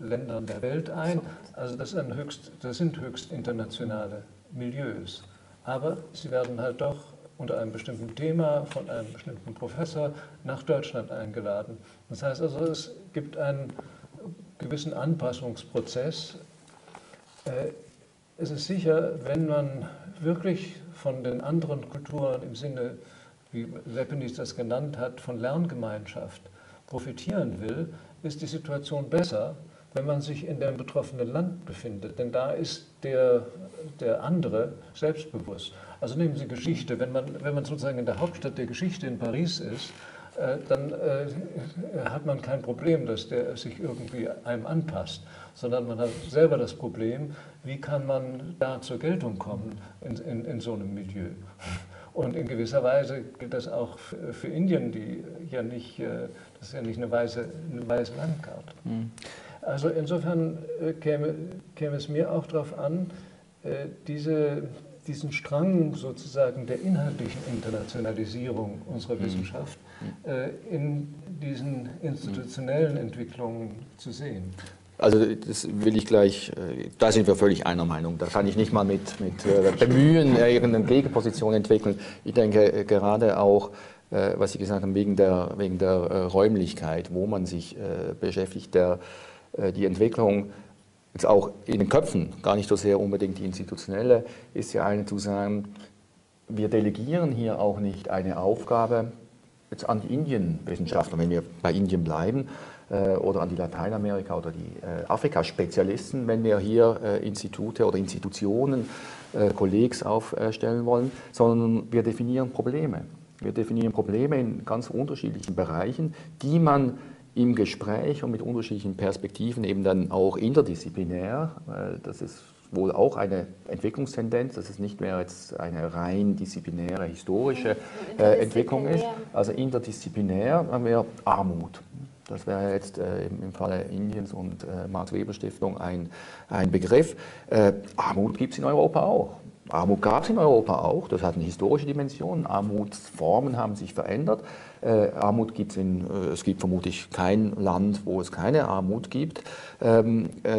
Ländern der Welt ein. Also das, höchst, das sind höchst internationale Milieus. Aber sie werden halt doch unter einem bestimmten Thema von einem bestimmten Professor nach Deutschland eingeladen. Das heißt also, es gibt einen gewissen Anpassungsprozess. Äh, es ist sicher, wenn man wirklich von den anderen Kulturen im Sinne, wie Leibniz das genannt hat, von Lerngemeinschaft profitieren will, ist die Situation besser, wenn man sich in dem betroffenen Land befindet. Denn da ist der, der andere selbstbewusst. Also nehmen Sie Geschichte. Wenn man, wenn man sozusagen in der Hauptstadt der Geschichte in Paris ist, äh, dann äh, hat man kein Problem, dass der sich irgendwie einem anpasst, sondern man hat selber das Problem, wie kann man da zur Geltung kommen in, in, in so einem Milieu. Und in gewisser Weise gilt das auch für Indien, die ja nicht, äh, das ist ja nicht eine weiße, eine weiße Landkarte. Mhm. Also insofern äh, käme, käme es mir auch darauf an, äh, diese, diesen Strang sozusagen der inhaltlichen Internationalisierung unserer mhm. Wissenschaft mhm. äh, in diesen institutionellen Entwicklungen zu sehen. Also das will ich gleich, da sind wir völlig einer Meinung. Da kann ich nicht mal mit, mit Bemühen irgendeine Gegenposition entwickeln. Ich denke gerade auch, was Sie gesagt haben, wegen der, wegen der Räumlichkeit, wo man sich beschäftigt, der die Entwicklung jetzt auch in den Köpfen, gar nicht so sehr unbedingt die institutionelle, ist ja eine zu sagen, wir delegieren hier auch nicht eine Aufgabe jetzt an die Indienwissenschaftler, wenn wir bei Indien bleiben, äh, oder an die Lateinamerika oder die äh, Afrika-Spezialisten, wenn wir hier äh, Institute oder Institutionen, Kollegs aufstellen wollen, sondern wir definieren Probleme. Wir definieren Probleme in ganz unterschiedlichen Bereichen, die man im Gespräch und mit unterschiedlichen Perspektiven eben dann auch interdisziplinär, das ist wohl auch eine Entwicklungstendenz, dass es nicht mehr jetzt eine rein disziplinäre, historische äh, Entwicklung ist. Also interdisziplinär haben wir Armut. Das wäre jetzt äh, im, Falle Indiens und äh, Marx-Weber-Stiftung ein, ein Begriff. Äh, Armut gibt es in Europa auch. Armut gab es in Europa auch, das hat eine historische Dimension. Armutsformen haben sich verändert. Äh, Armut gibt es in, äh, es gibt vermutlich kein Land, wo es keine Armut gibt. Ähm, äh,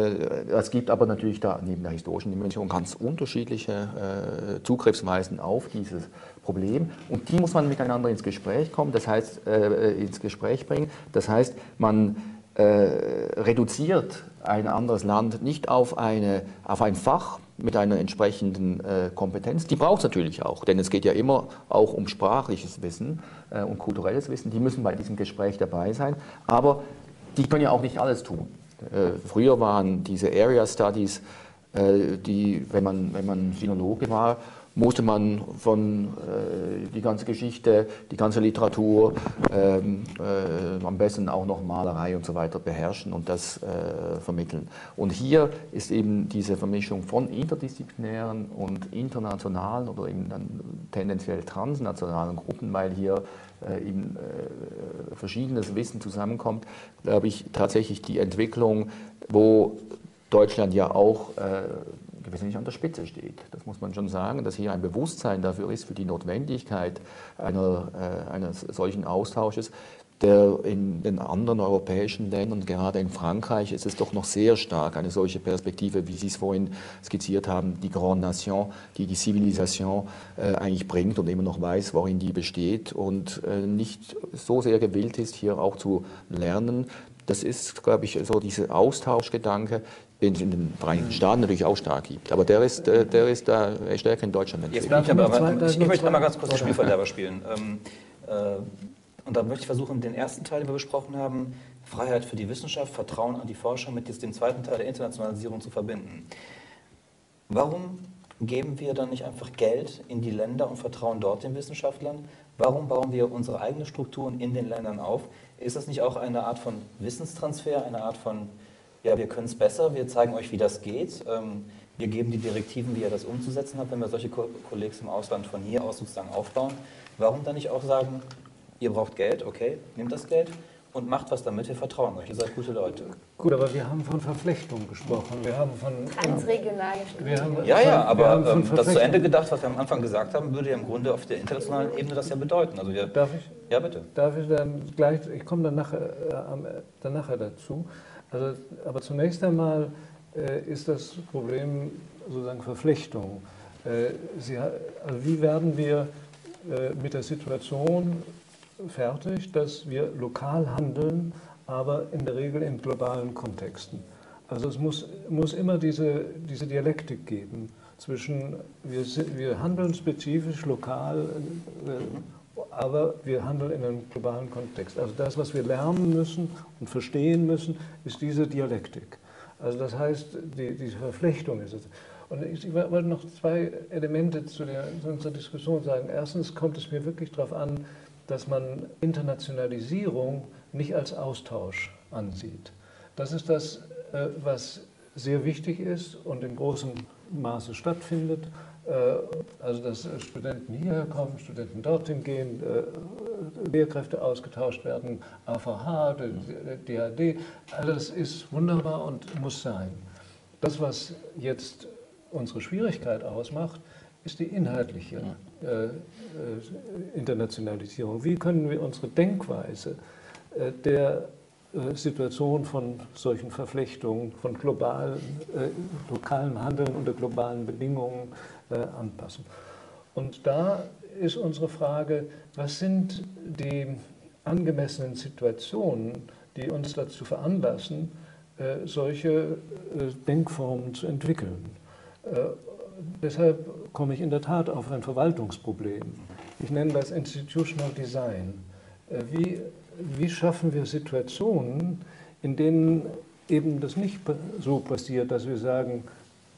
es gibt aber natürlich da neben der historischen Dimension ganz unterschiedliche äh, Zugriffsweisen auf dieses Problem und die muss man miteinander ins Gespräch kommen, das heißt äh, ins Gespräch bringen. Das heißt, man äh, reduziert ein anderes Land nicht auf, eine, auf ein Fach mit einer entsprechenden äh, Kompetenz. Die braucht es natürlich auch, denn es geht ja immer auch um sprachliches Wissen äh, und kulturelles Wissen. Die müssen bei diesem Gespräch dabei sein, aber die können ja auch nicht alles tun. Äh, früher waren diese Area Studies, äh, die, wenn man, wenn man Sinologe war, musste man von äh, die ganze Geschichte, die ganze Literatur, ähm, äh, am besten auch noch Malerei und so weiter beherrschen und das äh, vermitteln. Und hier ist eben diese Vermischung von interdisziplinären und internationalen oder eben dann tendenziell transnationalen Gruppen, weil hier äh, eben äh, verschiedenes Wissen zusammenkommt, glaube ich, tatsächlich die Entwicklung, wo Deutschland ja auch äh, gewiss an der Spitze steht. Das muss man schon sagen, dass hier ein Bewusstsein dafür ist, für die Notwendigkeit einer, äh, eines solchen Austausches, der in den anderen europäischen Ländern, gerade in Frankreich, ist es doch noch sehr stark eine solche Perspektive, wie Sie es vorhin skizziert haben, die Grande Nation, die die Zivilisation äh, eigentlich bringt und immer noch weiß, worin die besteht und äh, nicht so sehr gewillt ist, hier auch zu lernen. Das ist, glaube ich, so dieser Austauschgedanke, in den Vereinigten Staaten natürlich auch stark gibt. Aber der ist, äh, der ist da stärker in Deutschland Jetzt ich, aber, ich, ich möchte einmal ganz kurz den Spielverderber spielen. Ähm, äh, und da möchte ich versuchen, den ersten Teil, den wir besprochen haben, Freiheit für die Wissenschaft, Vertrauen an die Forscher, mit dem zweiten Teil der Internationalisierung zu verbinden. Warum geben wir dann nicht einfach Geld in die Länder und vertrauen dort den Wissenschaftlern? Warum bauen wir unsere eigenen Strukturen in den Ländern auf? Ist das nicht auch eine Art von Wissenstransfer, eine Art von ja, wir können es besser, wir zeigen euch, wie das geht. Ähm, wir geben die Direktiven, wie ihr das umzusetzen habt, wenn wir solche Kollegen im Ausland von hier aus sozusagen aufbauen. Warum dann nicht auch sagen, ihr braucht Geld, okay, nehmt das Geld und macht was damit, wir vertrauen euch, ihr seid gute Leute. Gut, aber wir haben von Verflechtung gesprochen. Wir haben von. Transregional gesprochen. Ja, ja, aber ähm, das zu Ende gedacht, was wir am Anfang gesagt haben, würde ja im Grunde auf der internationalen Ebene das ja bedeuten. Also wir, Darf ich? Ja, bitte. Darf ich dann gleich, ich komme dann nachher, äh, dann nachher dazu. Also, aber zunächst einmal äh, ist das Problem sozusagen Verflechtung. Äh, Sie, also wie werden wir äh, mit der Situation fertig, dass wir lokal handeln, aber in der Regel in globalen Kontexten? Also es muss, muss immer diese, diese Dialektik geben zwischen, wir, wir handeln spezifisch lokal, äh, aber wir handeln in einem globalen Kontext. Also das, was wir lernen müssen und verstehen müssen, ist diese Dialektik. Also das heißt, die, diese Verflechtung ist es. Und ich, wollte noch zwei Elemente zu, der, zu unserer Diskussion sagen. Erstens kommt es mir wirklich darauf an, dass man Internationalisierung nicht als Austausch ansieht. Das ist das, äh, was sehr wichtig ist und in großem Maße stattfindet. Äh, also dass Studenten hierher kommen, Studenten dorthin gehen, äh, Lehrkräfte ausgetauscht werden, AVH, DAD, alles ist wunderbar und muss sein. Das, was jetzt unsere Schwierigkeit ausmacht, ist die inhaltliche äh, Internationalisierung. Wie können wir unsere Denkweise der Situation von solchen Verflechtungen, von globalen, lokalem Handeln unter globalen Bedingungen anpassen. Und da ist unsere Frage, was sind die angemessenen Situationen, die uns dazu veranlassen, äh, solche äh, Denkformen zu entwickeln. Deshalb komme ich in der Tat auf ein Verwaltungsproblem. Ich nenne das Institutional Design. Äh, wie, wie schaffen wir Situationen, in denen eben das nicht so passiert, dass wir sagen,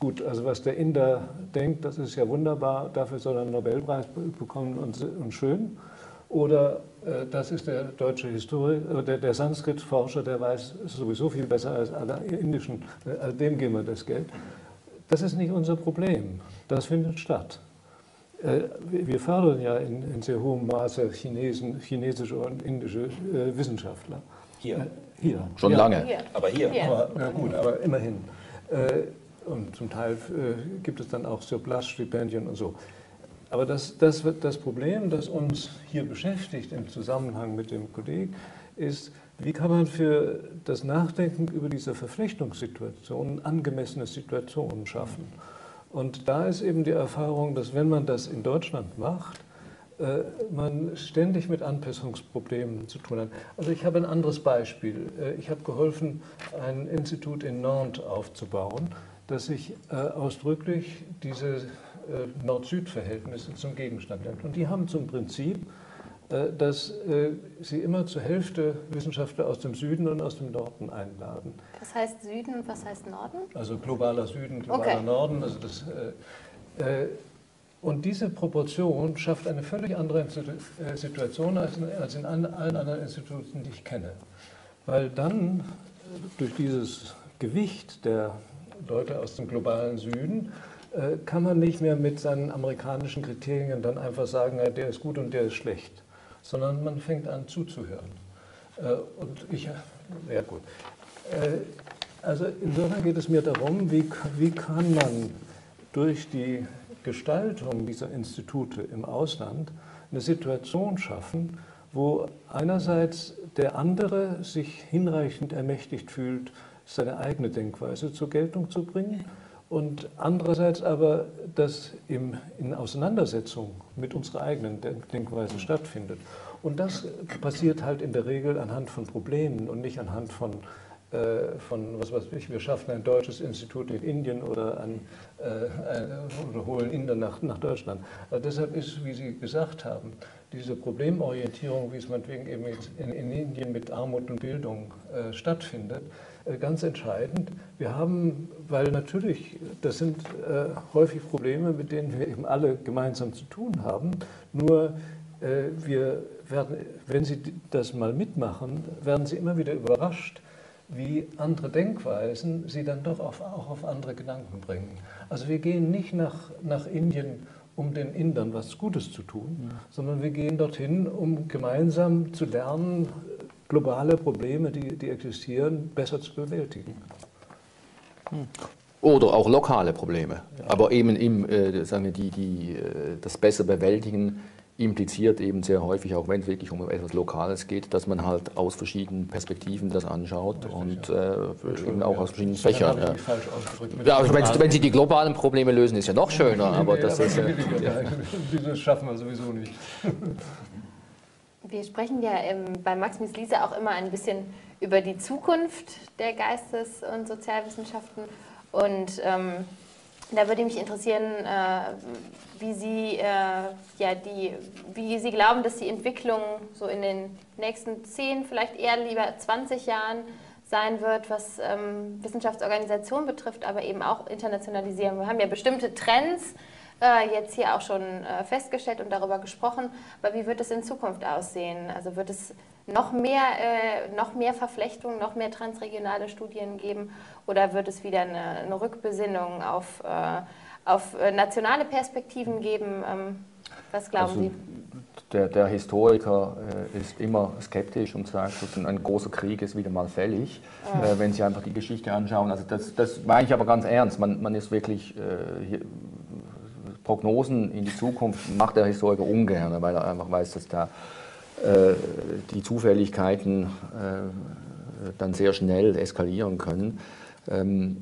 gut, also was der Inder denkt, das ist ja wunderbar, dafür soll er einen Nobelpreis bekommen und, und schön. Oder äh, das ist der deutsche Historiker, äh, der, der Sanskrit-Forscher, der weiß sowieso viel besser als alle indischen, äh, also dem geben wir das Geld. Das ist nicht unser Problem. Das findet statt. Äh, wir fördern ja in, in, sehr hohem Maße Chinesen, chinesische und indische äh, Wissenschaftler. Hier? Äh, hier. Schon ja. lange. Hier. Aber hier. hier. Aber, na gut, aber immerhin. Und zum Teil gibt es dann auch Surplus-Stipendien und so. Aber das, das, das Problem, das uns hier beschäftigt im Zusammenhang mit dem Kolleg, ist, wie kann man für das Nachdenken über diese Verflechtungssituationen angemessene Situationen schaffen? Und da ist eben die Erfahrung, dass wenn man das in Deutschland macht, äh, man ständig mit Anpassungsproblemen zu tun hat. Also ich habe ein anderes Beispiel. Äh, ich habe geholfen, ein Institut in Nantes aufzubauen, das sich äh, ausdrücklich diese Nord-Süd-Verhältnisse zum Gegenstand nimmt. Und die haben zum Prinzip, äh, dass äh, sie immer zur Hälfte Wissenschaftler aus dem Süden und aus dem Norden einladen. Was heißt Süden und was heißt Norden? Also globaler Süden, globaler okay. Norden. Also das, äh, und diese Proportion schafft eine völlig andere Situation als in, als in allen anderen Instituten, die ich kenne. Weil dann durch dieses Gewicht der Leute aus dem globalen Süden kann man nicht mehr mit seinen amerikanischen Kriterien dann einfach sagen, der ist gut und der ist schlecht sondern man fängt an zuzuhören. Äh, und ich, ja gut. Äh, also insofern geht es mir darum, wie, wie kann man durch die Gestaltung dieser Institute im Ausland eine Situation schaffen, wo einerseits der andere sich hinreichend ermächtigt fühlt, seine eigene Denkweise zur Geltung zu bringen und andererseits aber, dass im, in Auseinandersetzung mit unserer eigenen Denkweise stattfindet. Und das passiert halt in der Regel anhand von Problemen und nicht anhand von, äh, von was weiß ich, wir schaffen ein deutsches Institut in Indien oder, ein, äh, oder holen Inder nach, nach Deutschland. Also deshalb ist, wie Sie gesagt haben, diese Problemorientierung, wie es meinetwegen eben in, in Indien mit Armut und Bildung äh, stattfindet, ganz entscheidend. Wir haben, weil natürlich, das sind äh, häufig Probleme, mit denen wir eben alle gemeinsam zu tun haben, nur äh, wir werden, wenn Sie das mal mitmachen, werden Sie immer wieder überrascht, wie andere Denkweisen Sie dann doch auf, auch auf andere Gedanken bringen. Also wir gehen nicht nach, nach Indien, um den Indern was Gutes zu tun, ja. sondern wir gehen dorthin, um gemeinsam zu lernen, globale Probleme, die, die existieren, besser zu bewältigen. Hm. Oder auch lokale Probleme. Ja. Aber eben im, äh, sagen wir, die, die, äh, das besser bewältigen impliziert eben sehr häufig, auch wenn es wirklich um etwas Lokales geht, dass man halt aus verschiedenen Perspektiven das anschaut Richtig, und ja. äh, eben auch aus verschiedenen Fächern. Ja. ja wenn, wenn, Sie die globalen Probleme lösen, ist ja noch schöner, aber das ist ja. Das schaffen wir sowieso nicht. Wir sprechen ja im, bei Max Miesliese auch immer ein bisschen über die Zukunft der Geistes- und Sozialwissenschaften. Und ähm, da würde mich interessieren, äh, wie, Sie, äh, ja, die, wie Sie glauben, dass die Entwicklung so in den nächsten 10, vielleicht eher lieber 20 Jahren sein wird, was ähm, Wissenschaftsorganisation betrifft, aber eben auch Internationalisierung. Wir haben ja bestimmte Trends, äh, jetzt hier auch schon äh, festgestellt und darüber gesprochen. Aber wie wird es in Zukunft aussehen? Also wird es noch mehr, äh, noch mehr Verflechtungen, noch mehr transregionale Studien geben oder wird es wieder eine, eine Rückbesinnung auf, äh, auf äh, nationale Perspektiven geben? Ähm, was glauben also, Sie? Der, der, Historiker äh, ist immer skeptisch und sagt, ein großer Krieg ist wieder mal fällig, oh. äh, wenn Sie einfach die Geschichte anschauen. Also das, das meine ich aber ganz ernst. Man, man ist wirklich äh, hier, Prognosen in die Zukunft macht der Historiker ungern, weil er einfach weiß, dass da äh, die Zufälligkeiten äh, dann sehr schnell eskalieren können. Ähm,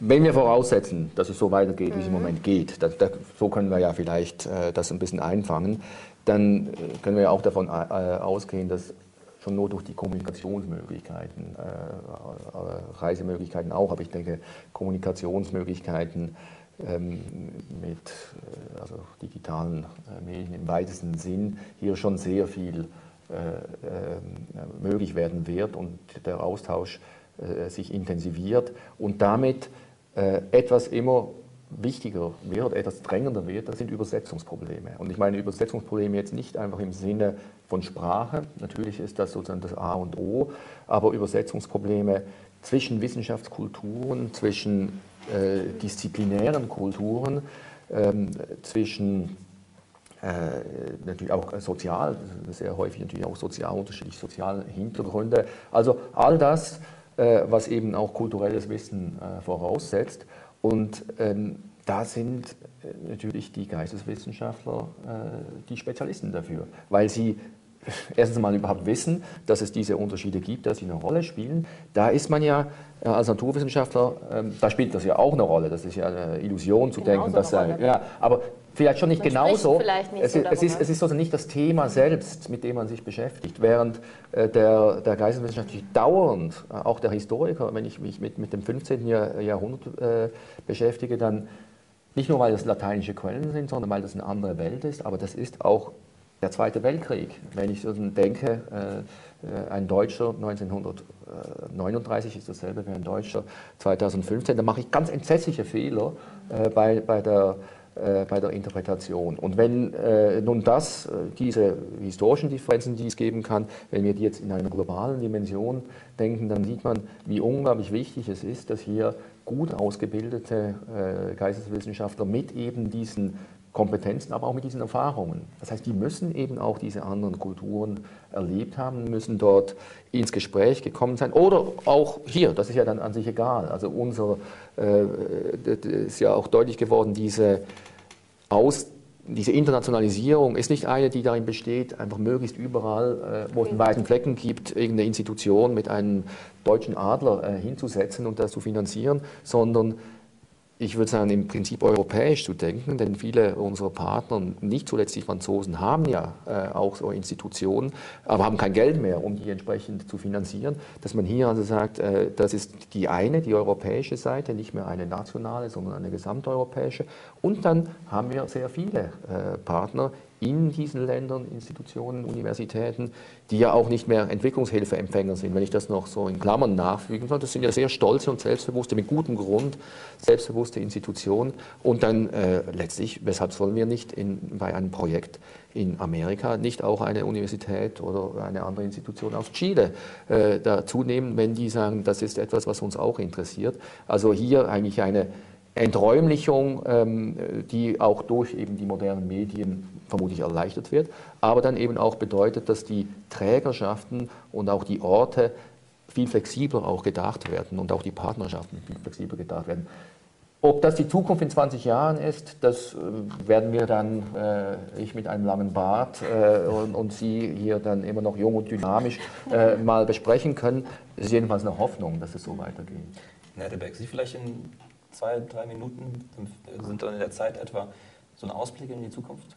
wenn wir voraussetzen, dass es so weitergeht, wie es im mhm. Moment geht, da, da, so können wir ja vielleicht äh, das ein bisschen einfangen, dann äh, können wir ja auch davon äh, ausgehen, dass schon nur durch die Kommunikationsmöglichkeiten, äh, Reisemöglichkeiten auch, aber ich denke, Kommunikationsmöglichkeiten mit also digitalen Medien im weitesten Sinn hier schon sehr viel möglich werden wird und der Austausch sich intensiviert und damit etwas immer wichtiger wird, etwas drängender wird, das sind Übersetzungsprobleme. Und ich meine Übersetzungsprobleme jetzt nicht einfach im Sinne von Sprache, natürlich ist das sozusagen das A und O, aber Übersetzungsprobleme zwischen Wissenschaftskulturen, zwischen äh, disziplinären Kulturen, ähm, zwischen äh, natürlich auch sozial, sehr häufig natürlich auch sozial unterschiedliche soziale Hintergründe. Also all das, äh, was eben auch kulturelles Wissen äh, voraussetzt. Und ähm, da sind äh, natürlich die Geisteswissenschaftler äh, die Spezialisten dafür, weil sie erstens mal überhaupt wissen, dass es diese Unterschiede gibt, dass sie eine Rolle spielen. Da ist man ja äh, als Naturwissenschaftler, ähm, da spielt das ja auch eine Rolle. Das ist ja eine Illusion zu Genauso denken, dass er, ja, aber vielleicht schon nicht man genauso. Nicht es, so es, ist, es ist also nicht das Thema selbst, mit dem man sich beschäftigt, während äh, der, der Geisteswissenschaftler dauernd, äh, auch der Historiker, wenn ich mich mit, mit dem 15. Jahrhundert äh, beschäftige, dann nicht nur, weil das lateinische Quellen sind, sondern weil das eine andere Welt ist, aber das ist auch der Zweite Weltkrieg. Wenn ich denke, äh, ein Deutscher 1939 ist dasselbe wie ein Deutscher 2015, dann mache ich ganz entsetzliche Fehler äh, bei, bei der äh, bei der Interpretation. Und wenn nun das, diese historischen Differenzen, die es geben kann, wenn wir die jetzt in einer globalen Dimension denken, dann sieht man, wie unglaublich wichtig es ist, dass hier gut ausgebildete äh, Geisteswissenschaftler mit eben diesen Kompetenzen, aber auch mit diesen Erfahrungen. Das heißt, die müssen eben auch diese anderen Kulturen erlebt haben, müssen dort ins Gespräch gekommen sein. Oder auch hier, das ist ja dann an sich egal. Also unser, äh, ist ja auch deutlich geworden, diese, Aus, diese Internationalisierung ist nicht eine, die darin besteht, einfach möglichst überall, äh, wo es einen weißen Flecken gibt, irgendeine Institution mit einem deutschen Adler äh, hinzusetzen und das zu finanzieren, sondern ich würde sagen, im Prinzip europäisch zu denken, denn viele unserer Partner, nicht zuletzt die Franzosen, haben ja äh, auch so Institutionen, aber haben kein Geld mehr, um die entsprechend zu finanzieren. Dass man hier also sagt, äh, das ist die eine, die europäische Seite, nicht mehr eine nationale, sondern eine gesamteuropäische. Und dann haben wir sehr viele äh, Partner in diesen Ländern, Institutionen, Universitäten, die ja auch nicht mehr Entwicklungshilfeempfänger sind, wenn ich das noch so in Klammern nachfügen soll. Das sind ja sehr stolze und selbstbewusste, mit gutem Grund selbstbewusste Institutionen. Und dann äh, letztlich, weshalb sollen wir nicht in, bei einem Projekt in Amerika nicht auch eine Universität oder eine andere Institution aus Chile äh, dazu nehmen, wenn die sagen, das ist etwas, was uns auch interessiert. Also hier eigentlich eine Enträumlichung, ähm, die auch durch eben die modernen Medien vermutlich erleichtert wird, aber dann eben auch bedeutet, dass die Trägerschaften und auch die Orte viel flexibler auch gedacht werden und auch die Partnerschaften viel flexibler gedacht werden. Ob das die Zukunft in 20 Jahren ist, das äh, werden wir dann, äh, ich mit einem langen Bart äh, und, und, Sie hier dann immer noch jung und dynamisch äh, mal besprechen können. Es ist jedenfalls eine Hoffnung, dass es so weitergeht. Herr Debeck, Sie vielleicht in zwei, drei Minuten sind dann in der Zeit etwa so ein Ausblick in die Zukunft?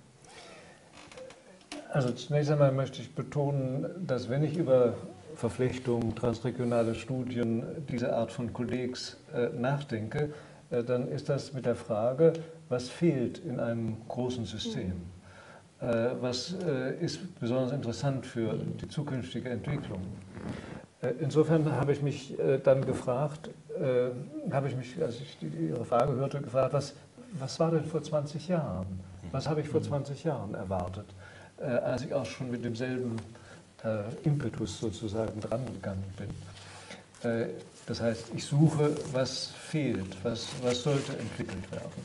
Also zunächst einmal möchte ich betonen, dass wenn ich über Verflechtungen, transregionale Studien, diese Art von Kollegs äh, nachdenke, äh, dann ist das mit der Frage, was fehlt in einem großen System? Äh, was äh, ist besonders interessant für die zukünftige Entwicklung? Äh, insofern habe ich mich äh, dann gefragt, habe ich mich, als ich Ihre Frage hörte, gefragt, was, was war denn vor 20 Jahren? Was habe ich vor 20 Jahren erwartet? Äh, als ich auch schon mit demselben äh, Impetus sozusagen drangegangen bin. Äh, das heißt, ich suche, was fehlt, was, was sollte entwickelt werden.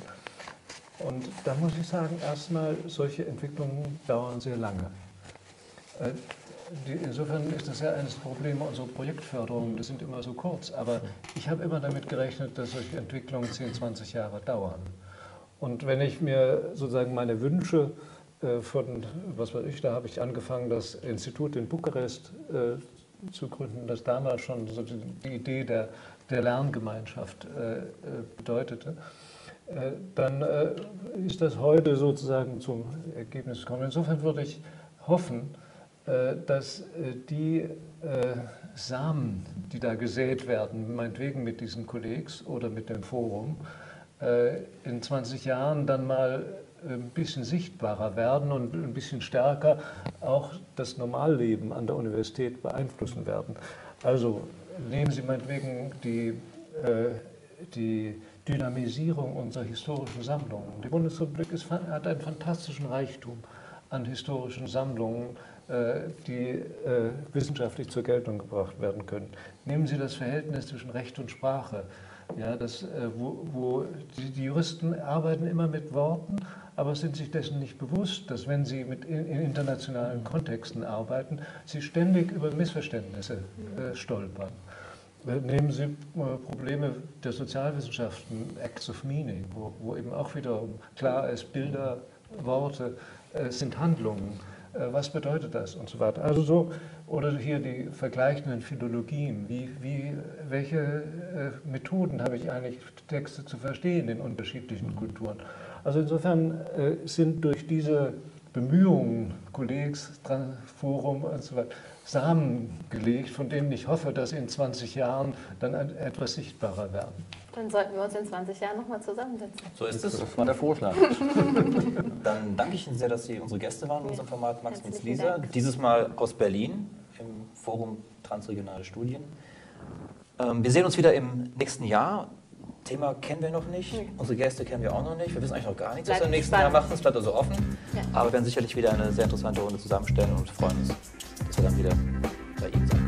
Und da muss ich sagen, erstmal, solche Entwicklungen dauern sehr lange. Äh, insofern ist das ja eines der Probleme unserer Projektförderung, die sind immer so kurz. Aber ich habe immer damit gerechnet, dass solche Entwicklungen 10, 20 Jahre dauern. Und wenn ich mir sozusagen meine Wünsche von, was weiß ich, da habe ich angefangen, das Institut in Bukarest äh, zu gründen, das damals schon so die Idee der, der Lerngemeinschaft äh, äh bedeutete. Äh, dann äh, ist das heute sozusagen zum Ergebnis gekommen. Insofern würde ich hoffen, dass die Samen, die da gesät werden, meinetwegen mit diesen Kollegs oder mit dem Forum, äh, in 20 Jahren dann mal ein bisschen sichtbarer werden und ein bisschen stärker auch das Normalleben an der Universität beeinflussen werden. Also nehmen Sie meinetwegen die, äh, die Dynamisierung unserer historischen Sammlungen. Die Bundesrepublik ist, hat einen fantastischen Reichtum an historischen Sammlungen, äh, die äh, wissenschaftlich zur Geltung gebracht werden können. Nehmen Sie das Verhältnis zwischen Recht und Sprache. Ja, das, äh, wo, wo die, die, Juristen arbeiten immer mit Worten, aber sind sich dessen nicht bewusst, dass wenn sie mit in, in internationalen Kontexten arbeiten, sie ständig über Missverständnisse äh, stolpern. Nehmen Sie Probleme der Sozialwissenschaften, Acts of Meaning, wo, wo eben auch wiederum klar ist, Bilder, Worte äh, sind Handlungen. Äh, was bedeutet das und so weiter. Also so, oder hier die vergleichenden Philologien, wie, wie, welche äh, Methoden habe ich eigentlich, Texte zu verstehen in unterschiedlichen Kulturen. Also insofern sind durch diese Bemühungen, Kollegs, Forum und so weiter, Samen gelegt, von denen ich hoffe, dass in 20 Jahren dann etwas sichtbarer werden. Dann sollten wir uns in 20 Jahren nochmal zusammensetzen. So ist es. Das war der Vorschlag. dann danke ich Ihnen sehr, dass Sie unsere Gäste waren in unserem Format Max Mitz Lisa. Dieses Mal aus Berlin im Forum Transregionale Studien. Ähm, wir sehen uns wieder im nächsten Jahr. Thema kennen wir noch nicht, mhm. unsere Gäste kennen wir auch noch nicht. Wir wissen eigentlich noch gar nichts, was wir im nächsten. Jahr machen. Es bleibt also offen. Ja. Aber wir werden sicherlich wieder eine sehr interessante Runde zusammenstellen und freuen uns, dass wir dann wieder bei Ihnen Dank.